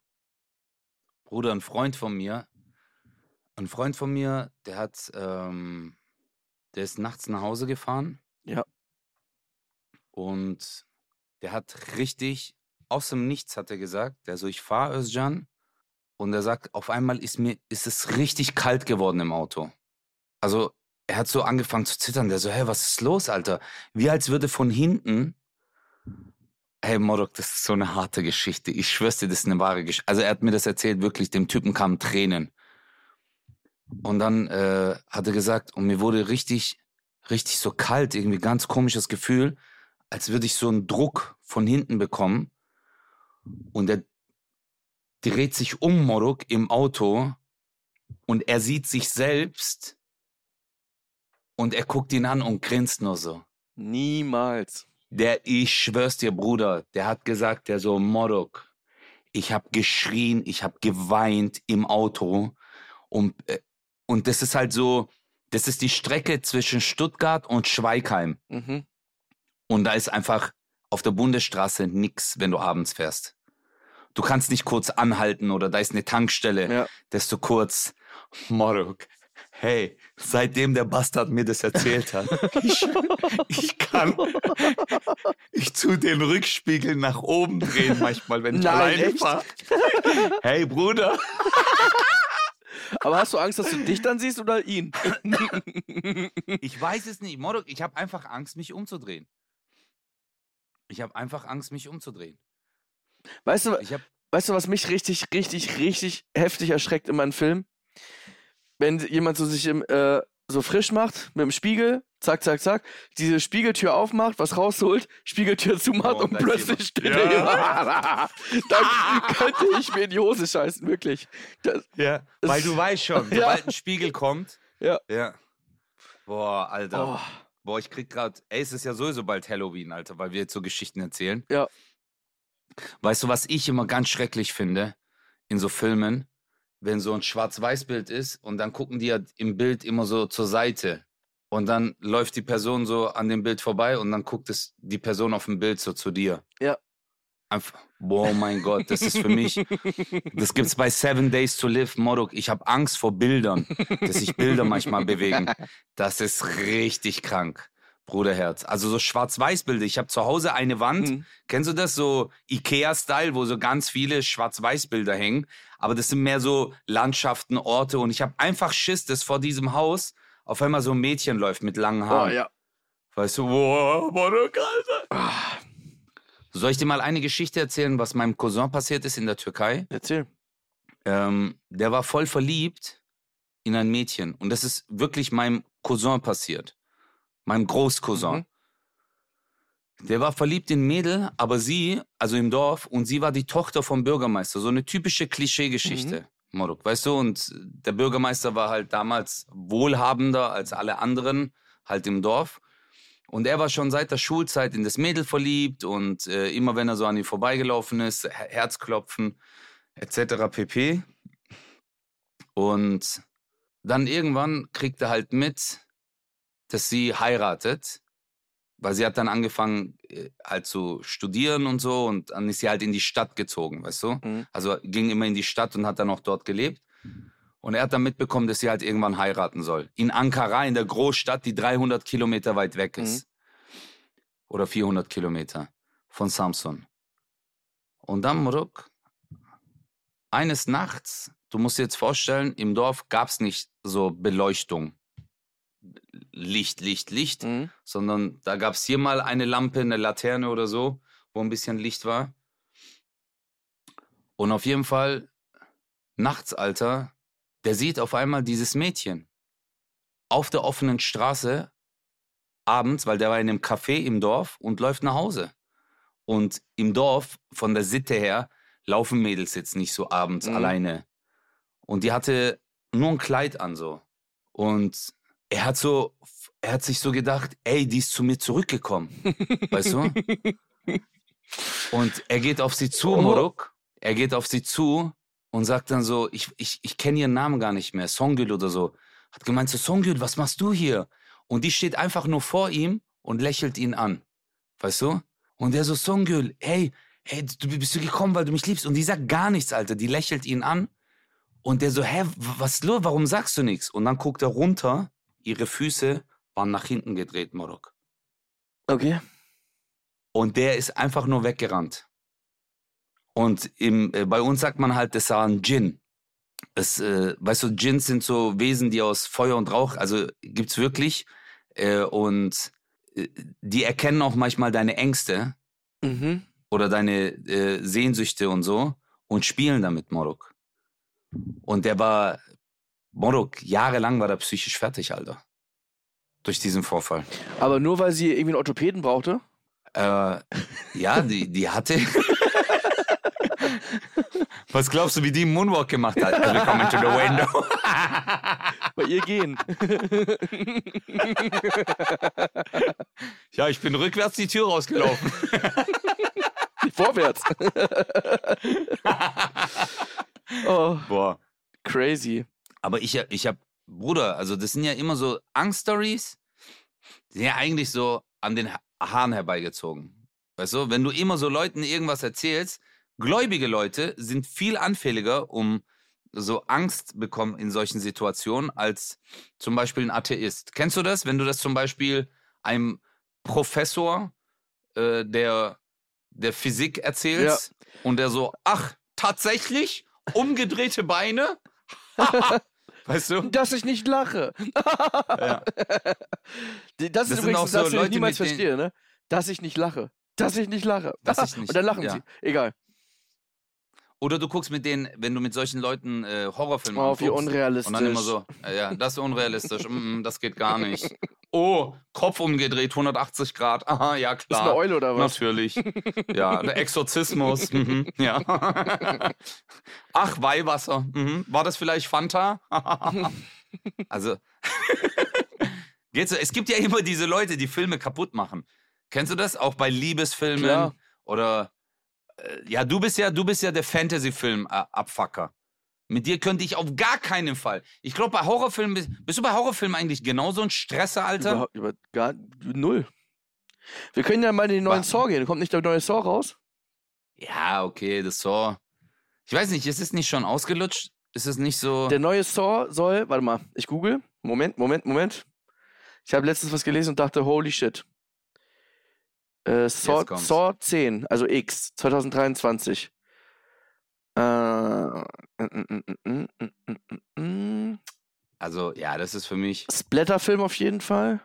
Bruder, ein Freund von mir, ein Freund von mir, der hat, ähm, der ist nachts nach Hause gefahren. Ja. Und der hat richtig, aus dem Nichts hat er gesagt, der so, ich fahre Özcan. Und er sagt, auf einmal ist mir, ist es richtig kalt geworden im Auto. Also, er hat so angefangen zu zittern. Der so, hä, was ist los, Alter? Wie als würde von hinten Hey Morok, das ist so eine harte Geschichte. Ich schwör's dir, das ist eine wahre Geschichte. Also er hat mir das erzählt, wirklich, dem Typen kamen Tränen. Und dann äh, hat er gesagt, und mir wurde richtig, richtig so kalt, irgendwie ganz komisches Gefühl, als würde ich so einen Druck von hinten bekommen. Und er dreht sich um, Morok, im Auto und er sieht sich selbst und er guckt ihn an und grinst nur so. Niemals. Der, ich schwör's dir, Bruder, der hat gesagt, der so, Morok, ich hab geschrien, ich hab geweint im Auto. Und, äh, und das ist halt so, das ist die Strecke zwischen Stuttgart und Schweigheim. Mhm. Und da ist einfach auf der Bundesstraße nix, wenn du abends fährst. Du kannst nicht kurz anhalten oder da ist eine Tankstelle, Ja. du kurz, Morok, hey, seitdem der Bastard mir das erzählt hat, ich, ich kann, ich tu den Rückspiegel nach oben drehen manchmal, wenn ich Nein, alleine fahre. Hey Bruder, Aber hast du Angst, dass du dich dann siehst oder ihn? ich weiß es nicht. Morok, ich habe einfach Angst, mich umzudrehen. Ich habe einfach Angst, mich umzudrehen. Weißt du, weißt du, was mich richtig, richtig, richtig heftig erschreckt in meinem Film? Wenn jemand so sich im, äh, so frisch macht mit dem Spiegel, zack, zack, zack, diese Spiegeltür aufmacht, was rausholt, Spiegeltür zumacht Oh, und plötzlich steht Ja. da jemand. Dann könnte ich mir in die Hose scheißen, wirklich. Das, Ja, weil du weißt schon, Ja. sobald ein Spiegel kommt. Ja. Ja. Boah, Alter. oh, Boah, ich krieg grad. Ey, es ist ja sowieso bald Halloween, Alter, weil wir jetzt so Geschichten erzählen. Ja. Weißt du, was ich immer ganz schrecklich finde in so Filmen? Wenn so ein Schwarz-Weiß-Bild ist und dann gucken die ja im Bild immer so zur Seite. Und dann läuft die Person so an dem Bild vorbei und dann guckt es die Person auf dem Bild so zu dir. Ja. Einfach, boah, mein Gott, das ist für mich, das gibt's bei Seven Days to Live, Morok. Ich habe Angst vor Bildern, dass sich Bilder manchmal bewegen. Das ist richtig krank, Bruderherz. Also so Schwarz-Weiß-Bilder. Ich habe zu Hause eine Wand. Mhm. Kennst du das so Ikea-Style, wo so ganz viele Schwarz-Weiß-Bilder hängen? Aber das sind mehr so Landschaften, Orte. Und ich habe einfach Schiss, dass vor diesem Haus auf einmal so ein Mädchen läuft mit langen oh, Haaren. ja. Weißt du, boah, Morok, Alter. Soll ich dir mal eine Geschichte erzählen, was meinem Cousin passiert ist in der Türkei? erzähl. Ähm, der war voll verliebt in ein Mädchen. Und das ist wirklich meinem Cousin passiert. Meinem Großcousin. Der war verliebt in Mädel, aber sie, also im Dorf, und sie war die Tochter vom Bürgermeister. So eine typische Klischeegeschichte. Morok, weißt du? Und der Bürgermeister war halt damals wohlhabender als alle anderen, halt im Dorf. Und er war schon seit der Schulzeit in das Mädel verliebt und äh, immer wenn er so an ihm vorbeigelaufen ist, Her- Herzklopfen etc. pp. Und dann irgendwann kriegt er halt mit, dass sie heiratet, weil sie hat dann angefangen äh, halt zu studieren und so und dann ist sie halt in die Stadt gezogen, weißt du? Mhm. Also ging immer in die Stadt und hat dann auch dort gelebt. Und er hat dann mitbekommen, dass sie halt irgendwann heiraten soll. In Ankara, in der Großstadt, die 300 Kilometer weit weg ist. Oder 400 Kilometer von Samsun. Und dann, Moruk, eines Nachts, du musst dir jetzt vorstellen, im Dorf gab es nicht so Beleuchtung. Licht, Licht, Licht, Mhm. sondern da gab es hier mal eine Lampe, eine Laterne oder so, wo ein bisschen Licht war. Und auf jeden Fall, nachts, Alter, der sieht auf einmal dieses Mädchen auf der offenen Straße abends, weil der war in einem Café im Dorf und läuft nach Hause. Und im Dorf, von der Sitte her, laufen Mädels jetzt nicht so abends Mhm. alleine. Und die hatte nur ein Kleid an so. Und er hat so, er hat sich so gedacht, ey, die ist zu mir zurückgekommen. weißt du? Und er geht auf sie zu, Oh. Moruk. Er geht auf sie zu und sagt dann so, ich, ich, ich kenne ihren Namen gar nicht mehr, Songül oder so. Hat gemeint so, Songül, was machst du hier? Und die steht einfach nur vor ihm und lächelt ihn an. Weißt du? Und der so, Songül, hey, hey, du bist du gekommen, weil du mich liebst. Und die sagt gar nichts, Alter. Die lächelt ihn an. Und der so, hä, was ist los? Warum sagst du nichts? Und dann guckt er runter. Ihre Füße waren nach hinten gedreht, Morok. Okay. Und der ist einfach nur weggerannt. Und im, äh, bei uns sagt man halt, das war ein Djinn. Es, äh, weißt du, Djinns sind so Wesen, die aus Feuer und Rauch, also gibt's wirklich. Äh, und äh, die erkennen auch manchmal deine Ängste Mhm. oder deine äh, Sehnsüchte und so und spielen damit, Morok. Und der war, Morok, jahrelang war der psychisch fertig, Alter. Durch diesen Vorfall. Aber nur weil sie irgendwie einen Orthopäden brauchte? Äh, ja, die, die hatte. Was glaubst du, wie die einen Moonwalk gemacht hat? Also, Willkommen to the window. Bei ihr gehen. ja, ich bin rückwärts die Tür rausgelaufen. Vorwärts. oh, Boah. crazy. Aber ich, ich hab, Bruder, also das sind ja immer so Angststories, die sind ja eigentlich so an den Ha- Haaren herbeigezogen. Weißt du, wenn du immer so Leuten irgendwas erzählst, gläubige Leute sind viel anfälliger, um so Angst bekommen in solchen Situationen, als zum Beispiel ein Atheist. Kennst du das? Wenn du das zum Beispiel einem Professor äh, der, der Physik erzählst und der so, ach, tatsächlich? Umgedrehte Beine? weißt du? Dass ich nicht lache. Ja. Das ist Das sind übrigens ein so Satz, den ich niemals verstehe, ne? Dass ich nicht lache. Dass ich nicht lache. Dass ich nicht- Und dann lachen ja. sie. Egal. Oder du guckst mit denen, wenn du mit solchen Leuten äh, Horrorfilme Oh, wie anguckst. unrealistisch. Und dann immer so, äh, ja, das ist unrealistisch, mm, mm, das geht gar nicht. Oh, Kopf umgedreht, 180 Grad, aha, ja Ist eine klar. Eule oder was? Natürlich. Ja, der Exorzismus. Mhm, ja. Ach, Weihwasser. Mhm. War das vielleicht Fanta? also, geht's? Es gibt ja immer diese Leute, die Filme kaputt machen. Kennst du das? Auch bei Liebesfilmen Klar. oder äh, ja, du bist ja, du bist ja der Fantasy-Film-Abfucker. Mit dir könnte ich auf gar keinen Fall. Ich glaube, bei Horrorfilmen bist, bist du bei Horrorfilmen eigentlich genauso ein Stresser, Alter? Überhaupt, über, gar, null. Wir können ja mal in den neuen Saw gehen. Kommt nicht der neue Saw raus? Ja, okay, das Saw. Ich weiß nicht, ist es nicht schon ausgelutscht? Ist es nicht so. Der neue Saw soll, warte mal, ich google. Moment, Moment, Moment. Ich habe letztens was gelesen und dachte, holy shit. Äh, Saw. Saw 10, also X, 2023. Also, ja, das ist für mich. Splatterfilm auf jeden Fall.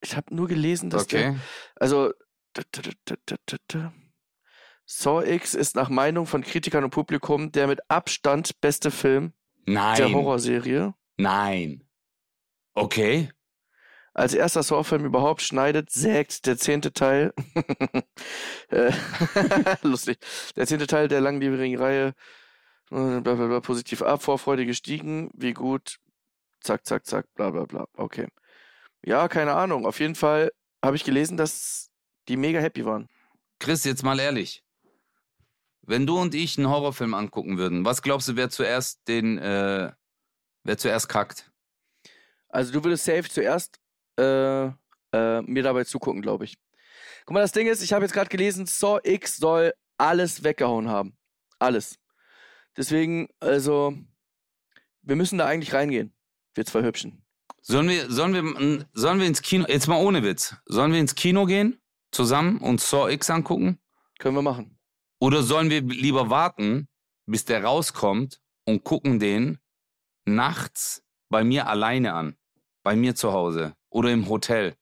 Ich habe nur gelesen, dass der, Okay. also d- d- d- d- d- d- d- Saw X ist nach Meinung von Kritikern und Publikum der mit Abstand beste Film der Nein. Horrorserie. Nein. Okay. Als erster Saw-Film überhaupt schneidet, sägt der zehnte Teil. Äh, Lustig. Der zehnte Teil der langlebigen Reihe äh, bla, bla, bla, positiv ab, Vorfreude gestiegen. Wie gut. Zack, zack, zack, bla bla bla. Okay. Ja, keine Ahnung. Auf jeden Fall habe ich gelesen, dass die mega happy waren. Chris, jetzt mal ehrlich. Wenn du und ich einen Horrorfilm angucken würden, was glaubst du, wer zuerst den, äh, wer zuerst kackt? Also du würdest safe zuerst äh, äh, mir dabei zugucken, glaube ich. Guck mal, das Ding ist, ich habe jetzt gerade gelesen, Saw X soll alles weggehauen haben. Alles. Deswegen, also, wir müssen da eigentlich reingehen. Wir zwei Hübschen. Sollen wir, sollen wir, sollen wir ins Kino, jetzt mal ohne Witz, sollen wir ins Kino gehen, zusammen und Saw X angucken? Können wir machen. Oder sollen wir lieber warten, bis der rauskommt und gucken den nachts bei mir alleine an? Bei mir zu Hause oder im Hotel?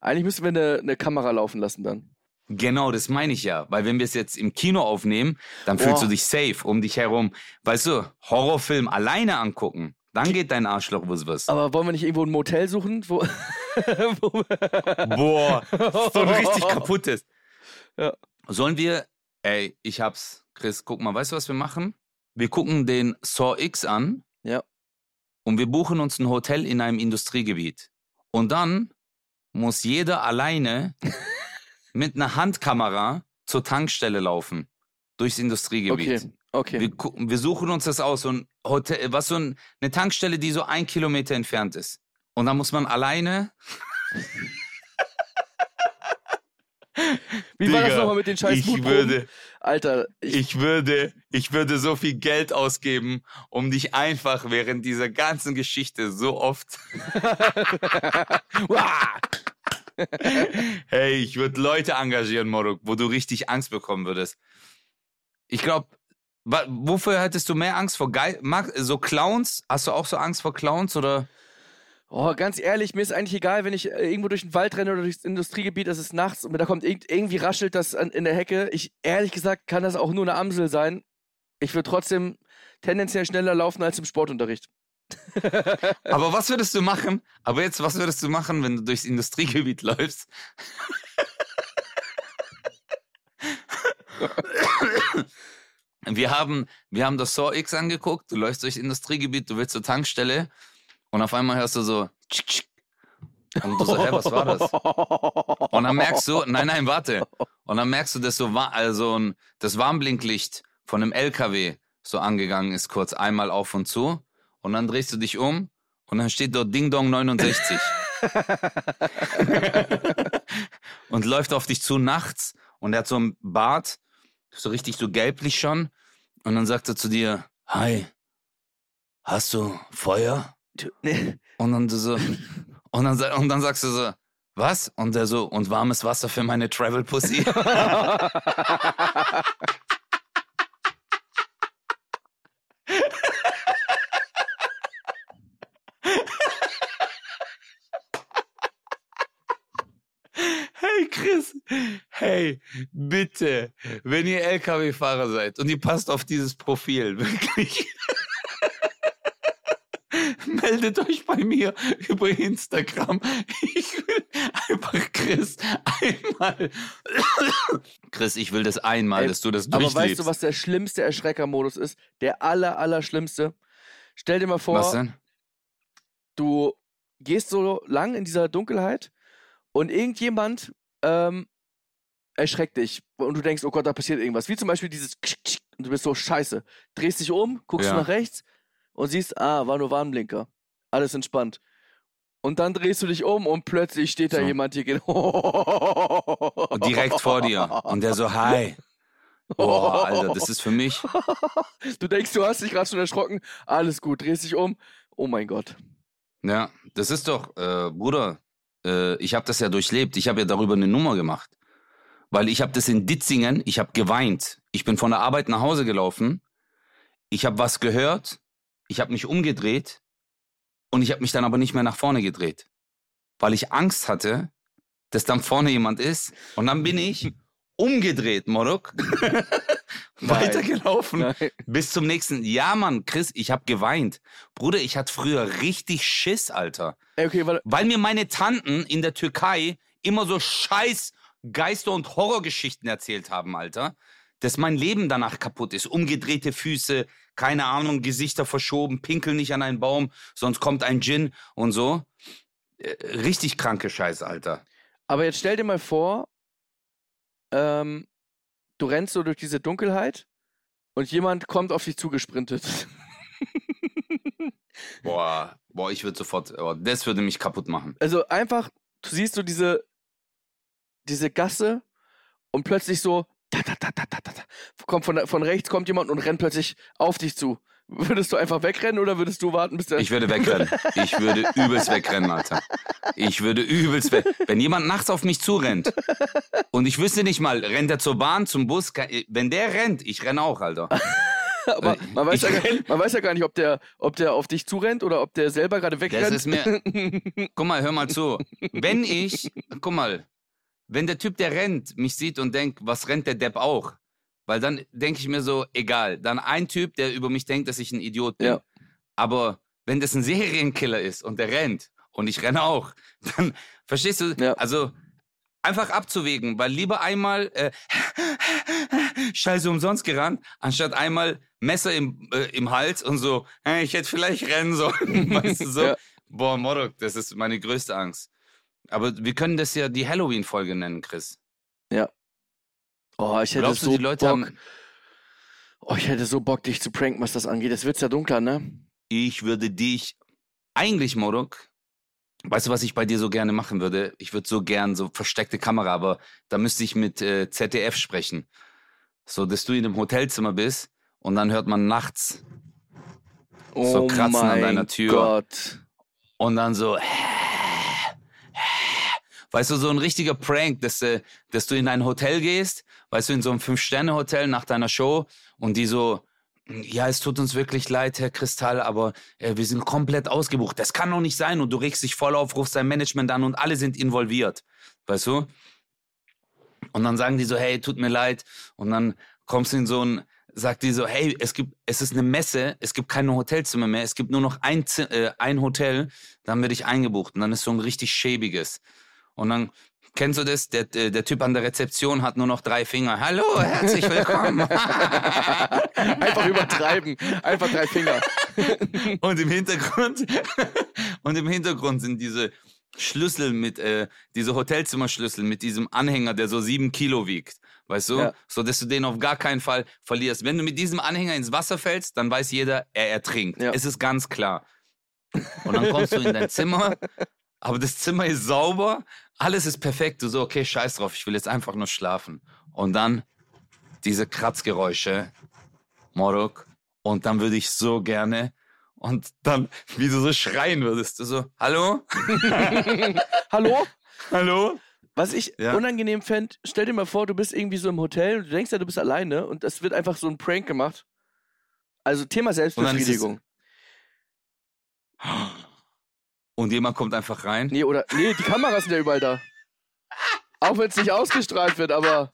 Eigentlich müssen wir eine, eine Kamera laufen lassen dann. Genau, das meine ich ja. Weil wenn wir es jetzt im Kino aufnehmen, dann fühlst du dich safe um dich herum. Weißt du, Horrorfilm alleine angucken, dann geht dein Arschloch was was. Aber wollen wir nicht irgendwo ein Motel suchen? Wo, wo Boah, so ein richtig kaputtes. Ja. Sollen wir, ey, ich hab's, Chris, guck mal, weißt du, was wir machen? Wir gucken den Saw X an. Ja. Und wir buchen uns ein Hotel in einem Industriegebiet. Und dann muss jeder alleine mit einer Handkamera zur Tankstelle laufen. Durchs Industriegebiet. Okay, okay. Wir, wir suchen uns das aus, so ein Hotel, was so ein, eine Tankstelle, die so ein Kilometer entfernt ist. Und dann muss man alleine. Wie war das Digga, nochmal mit den scheiß ich würde, Alter, ich, ich würde, ich würde so viel Geld ausgeben, um dich einfach während dieser ganzen Geschichte so oft. Hey, ich würde Leute engagieren, Moruk, wo du richtig Angst bekommen würdest. Ich glaube, wofür hättest du mehr Angst vor Geil so Clowns? Hast du auch so Angst vor Clowns oder? Oh, ganz ehrlich, mir ist eigentlich egal, wenn ich äh, irgendwo durch den Wald renne oder durchs Industriegebiet, es ist nachts und da kommt irgend, irgendwie raschelt das an, in der Hecke. Ich, ehrlich gesagt, kann das auch nur eine Amsel sein. Ich würde trotzdem tendenziell schneller laufen als im Sportunterricht. Aber was würdest du machen? Aber jetzt, was würdest du machen, wenn du durchs Industriegebiet läufst? Wir haben, wir haben das Saw X angeguckt, du läufst durchs Industriegebiet, du willst zur Tankstelle und auf einmal hörst du so tschick, tschick. und du so, hä, was war das? Und dann merkst du, nein, nein, warte. Und dann merkst du, dass so also das Warnblinklicht von einem LKW so angegangen ist, kurz einmal auf und zu. Und dann drehst du dich um und dann steht dort Ding Dong 69. und läuft auf dich zu nachts und er hat so einen Bart, so richtig so gelblich schon. Und dann sagt er zu dir, hi, hast du Feuer? Und dann so, und dann, und dann sagst du so, was? Und der so, und warmes Wasser für meine Travel Pussy. Hey Chris, hey, bitte, wenn ihr LKW-Fahrer seid und ihr passt auf dieses Profil, wirklich, meldet euch bei mir über Instagram. Ich will einfach Chris einmal. Chris, ich will das einmal, Ey, dass du das Aber durchlebst. weißt du, was der schlimmste Erschreckermodus ist? Der aller, aller schlimmste. Stell dir mal vor, Was denn? du gehst so lang in dieser Dunkelheit und irgendjemand ähm, erschreckt dich und du denkst, oh Gott, da passiert irgendwas. Wie zum Beispiel dieses und du bist so scheiße. Drehst dich um, guckst Ja. nach rechts und siehst, ah, war nur Warnblinker. Alles entspannt. Und dann drehst du dich um und plötzlich steht da So. jemand hier genau. Und direkt vor dir. Und der so, hi. Boah, Alter, das ist für mich. Du denkst, du hast dich gerade schon erschrocken. Alles gut, drehst dich um. Oh mein Gott. Ja, das ist doch, äh, Bruder, äh, ich habe das ja durchlebt. Ich habe ja darüber eine Nummer gemacht. Weil ich habe das in Ditzingen, ich habe geweint. Ich bin von der Arbeit nach Hause gelaufen. Ich habe was gehört. Ich habe mich umgedreht. Und ich habe mich dann aber nicht mehr nach vorne gedreht. Weil ich Angst hatte, dass dann vorne jemand ist. Und dann bin ich umgedreht, Morok. Weitergelaufen. Nein. Bis zum nächsten. Ja, Mann, Chris, ich hab geweint. Bruder, ich hatte früher richtig Schiss, Alter. Okay, warte. Weil mir meine Tanten in der Türkei immer so scheiß Geister- und Horrorgeschichten erzählt haben, Alter. Dass mein Leben danach kaputt ist. Umgedrehte Füße, keine Ahnung, Gesichter verschoben, pinkel nicht an einen Baum, sonst kommt ein Djinn und so. Äh, Richtig kranke Scheiße, Alter. Aber jetzt stell dir mal vor, ähm, du rennst so durch diese Dunkelheit und jemand kommt auf dich zugesprintet. Boah, boah, ich würde sofort, oh, das würde mich kaputt machen. Also einfach, du siehst so diese, diese Gasse und plötzlich so, ta, ta, ta, ta, ta, ta, kommt von, von rechts kommt jemand und rennt plötzlich auf dich zu. Würdest du einfach wegrennen oder würdest du warten, bis der. Ich würde wegrennen. Ich würde übelst wegrennen, Alter. Ich würde übelst weg. Wenn jemand nachts auf mich zurennt und ich wüsste nicht mal, rennt er zur Bahn, zum Bus, kann- wenn der rennt, ich renne auch, Alter. Aber man weiß, ja, gar- man weiß ja gar nicht, ob der, ob der auf dich zurennt oder ob der selber gerade wegrennt. ist mir- Guck mal, hör mal zu. Wenn ich, guck mal, wenn der Typ, der rennt, mich sieht und denkt, was rennt der Depp auch? Weil dann denke ich mir so, egal. Dann ein Typ, der über mich denkt, dass ich ein Idiot bin. Ja. Aber wenn das ein Serienkiller ist und der rennt und ich renne auch, dann verstehst du? Ja. Also einfach abzuwägen, weil lieber einmal äh, Scheiße umsonst gerannt, anstatt einmal Messer im, äh, im Hals und so, äh, ich hätte vielleicht rennen sollen. weißt du so? Ja. Boah, Modok, das ist meine größte Angst. Aber wir können das ja die Halloween-Folge nennen, Chris. Oh, ich hätte Glaubst du, so die Leute Bock. haben. Oh, ich hätte so Bock, dich zu pranken, was das angeht. Es wird ja dunkler, ne? Ich würde dich. Eigentlich, Modok, weißt du, was ich bei dir so gerne machen würde? Ich würde so gern so versteckte Kamera, aber da müsste ich mit äh, ZDF sprechen. So, dass du in einem Hotelzimmer bist und dann hört man nachts Oh So kratzen an deiner Tür. Gott. und dann so. Weißt du, so ein richtiger Prank, dass, äh, dass du in ein Hotel gehst, weißt du, in so einem Fünf-Sterne-Hotel nach deiner Show und die so, ja, es tut uns wirklich leid, Herr Kristall, aber äh, wir sind komplett ausgebucht. Das kann doch nicht sein. Und du regst dich voll auf, rufst dein Management an und alle sind involviert. Weißt du? Und dann sagen die so, hey, tut mir leid. Und dann kommst du in so ein, sagt die so, hey, es gibt, es ist eine Messe, es gibt keine Hotelzimmer mehr, es gibt nur noch ein, äh, ein Hotel, da haben wir dich eingebucht. Und dann ist so ein richtig schäbiges. Und dann, kennst du das? Der, der, Typ an der Rezeption hat nur noch drei Finger. Hallo, herzlich willkommen. Einfach übertreiben. Einfach drei Finger. Und im Hintergrund, und im Hintergrund sind diese Schlüssel mit, äh, diese Hotelzimmerschlüssel mit diesem Anhänger, der so sieben Kilo wiegt. Weißt du? Ja. So, dass du den auf gar keinen Fall verlierst. Wenn du mit diesem Anhänger ins Wasser fällst, dann weiß jeder, er ertrinkt. Ja. Es ist ganz klar. Und dann kommst du in dein Zimmer, aber das Zimmer ist sauber, alles ist perfekt. Du so, okay, scheiß drauf, ich will jetzt einfach nur schlafen. Und dann diese Kratzgeräusche, Morok. Und dann würde ich so gerne, und dann, wie du so schreien würdest, du so, hallo? Hallo? Hallo? Was ich Ja. unangenehm fände, stell dir mal vor, du bist irgendwie so im Hotel und du denkst ja, du bist alleine und es wird einfach so ein Prank gemacht. Also Thema Selbstbefriedigung. Und jemand kommt einfach rein. Nee, oder. Nee, die Kameras sind ja überall da. Auch wenn es nicht ausgestrahlt wird, aber.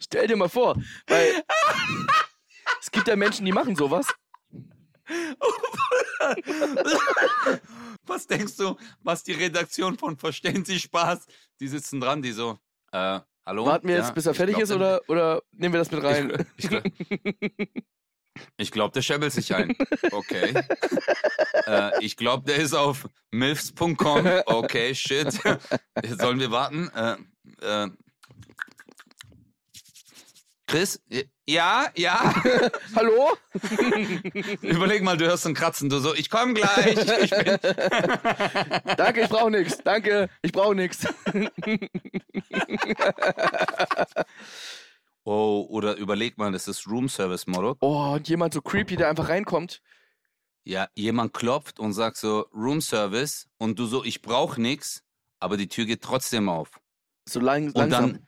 Stell dir mal vor, weil es gibt ja Menschen, die machen sowas. Was denkst du, was die Redaktion von Verstehen Sie Spaß, die sitzen dran, die so, äh, hallo? Warten wir jetzt, Ja, bis er fertig glaub, ist, der- oder, oder nehmen wir das mit rein? Ich, ich, ich glaube, der scheppelt sich ein. Okay. äh, ich glaube, der ist auf milfs.com. Okay, shit. Sollen wir warten? Äh, äh, Chris? Ja, ja. Hallo? Überleg mal, du hörst ein Kratzen. Du so, ich komme gleich. Ich bin Danke, ich brauche nichts. Danke, ich brauche nichts. Oh, oder überleg mal, das ist Room Service Modok. Oh, und jemand so creepy, der einfach reinkommt. Ja, jemand klopft und sagt so Room Service und du so, ich brauch nix, aber die Tür geht trotzdem auf. So lang, Und langsam. dann,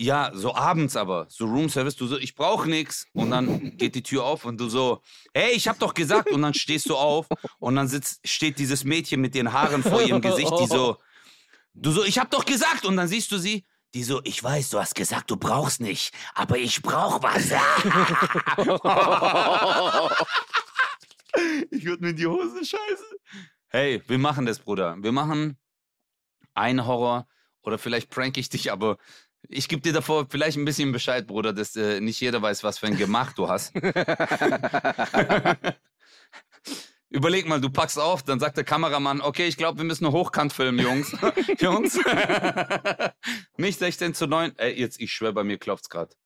ja, so abends aber, so Room Service, du so, ich brauch nix. Und dann geht die Tür auf und du so, hey, ich hab doch gesagt. Und dann stehst du auf und dann sitzt, steht dieses Mädchen mit den Haaren vor ihrem Gesicht, die so, du so, ich hab doch gesagt. Und dann siehst du sie, die so, ich weiß, du hast gesagt, du brauchst nicht, aber ich brauch was. ich würde mir in die Hose scheißen. Hey, wir machen das, Bruder. Wir machen einen Horror oder vielleicht prank ich dich, aber ich gebe dir davor vielleicht ein bisschen Bescheid, Bruder, dass äh, nicht jeder weiß, was für ein Gemach du hast. Überleg mal, du packst auf, dann sagt der Kameramann, okay, ich glaube, wir müssen eine Hochkant filmen, Jungs. Jungs. nicht 16 zu 9. Ey, jetzt, ich schwöre, bei mir klopft's grad.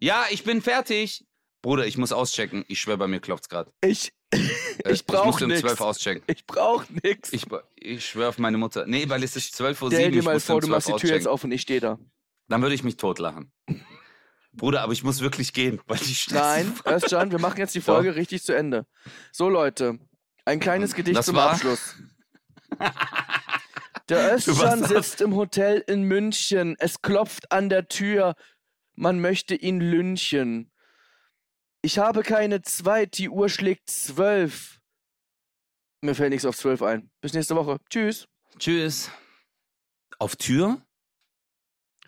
Ja, ich bin fertig. Bruder, ich muss auschecken. Ich schwöre, bei mir klopft's grad. Ich, Äh, Ich brauch muss um nix. 12 auschecken. ich brauche nichts. Ich, ich schwöre auf meine Mutter. Nee, weil es ist 12 Uhr Stell 7, dir ich mal muss vor, um du 12 machst die Tür jetzt auf und ich stehe da. Dann würde ich mich totlachen. Bruder, aber ich muss wirklich gehen, weil die Nein, Özcan, wir machen jetzt die Folge richtig zu Ende. So, Leute, ein kleines Gedicht Das zum war- Abschluss. Der Özcan sitzt im Hotel in München. Es klopft an der Tür. Man möchte ihn lynchen. Ich habe keine Zeit, die Uhr schlägt zwölf. Mir fällt nichts auf 12 ein. Bis nächste Woche. Tschüss. Tschüss. Auf Tür?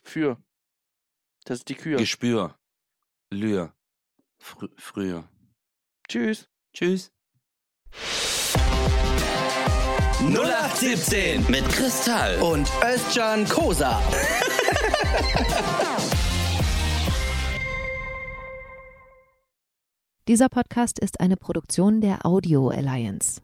Für. Das ist die Kür. Gespür. Lür. Frü früher. Tschüss. Tschüss. 0817 Mit Kristall. und Özcan Kosa. Dieser Podcast ist eine Produktion der Audio Alliance.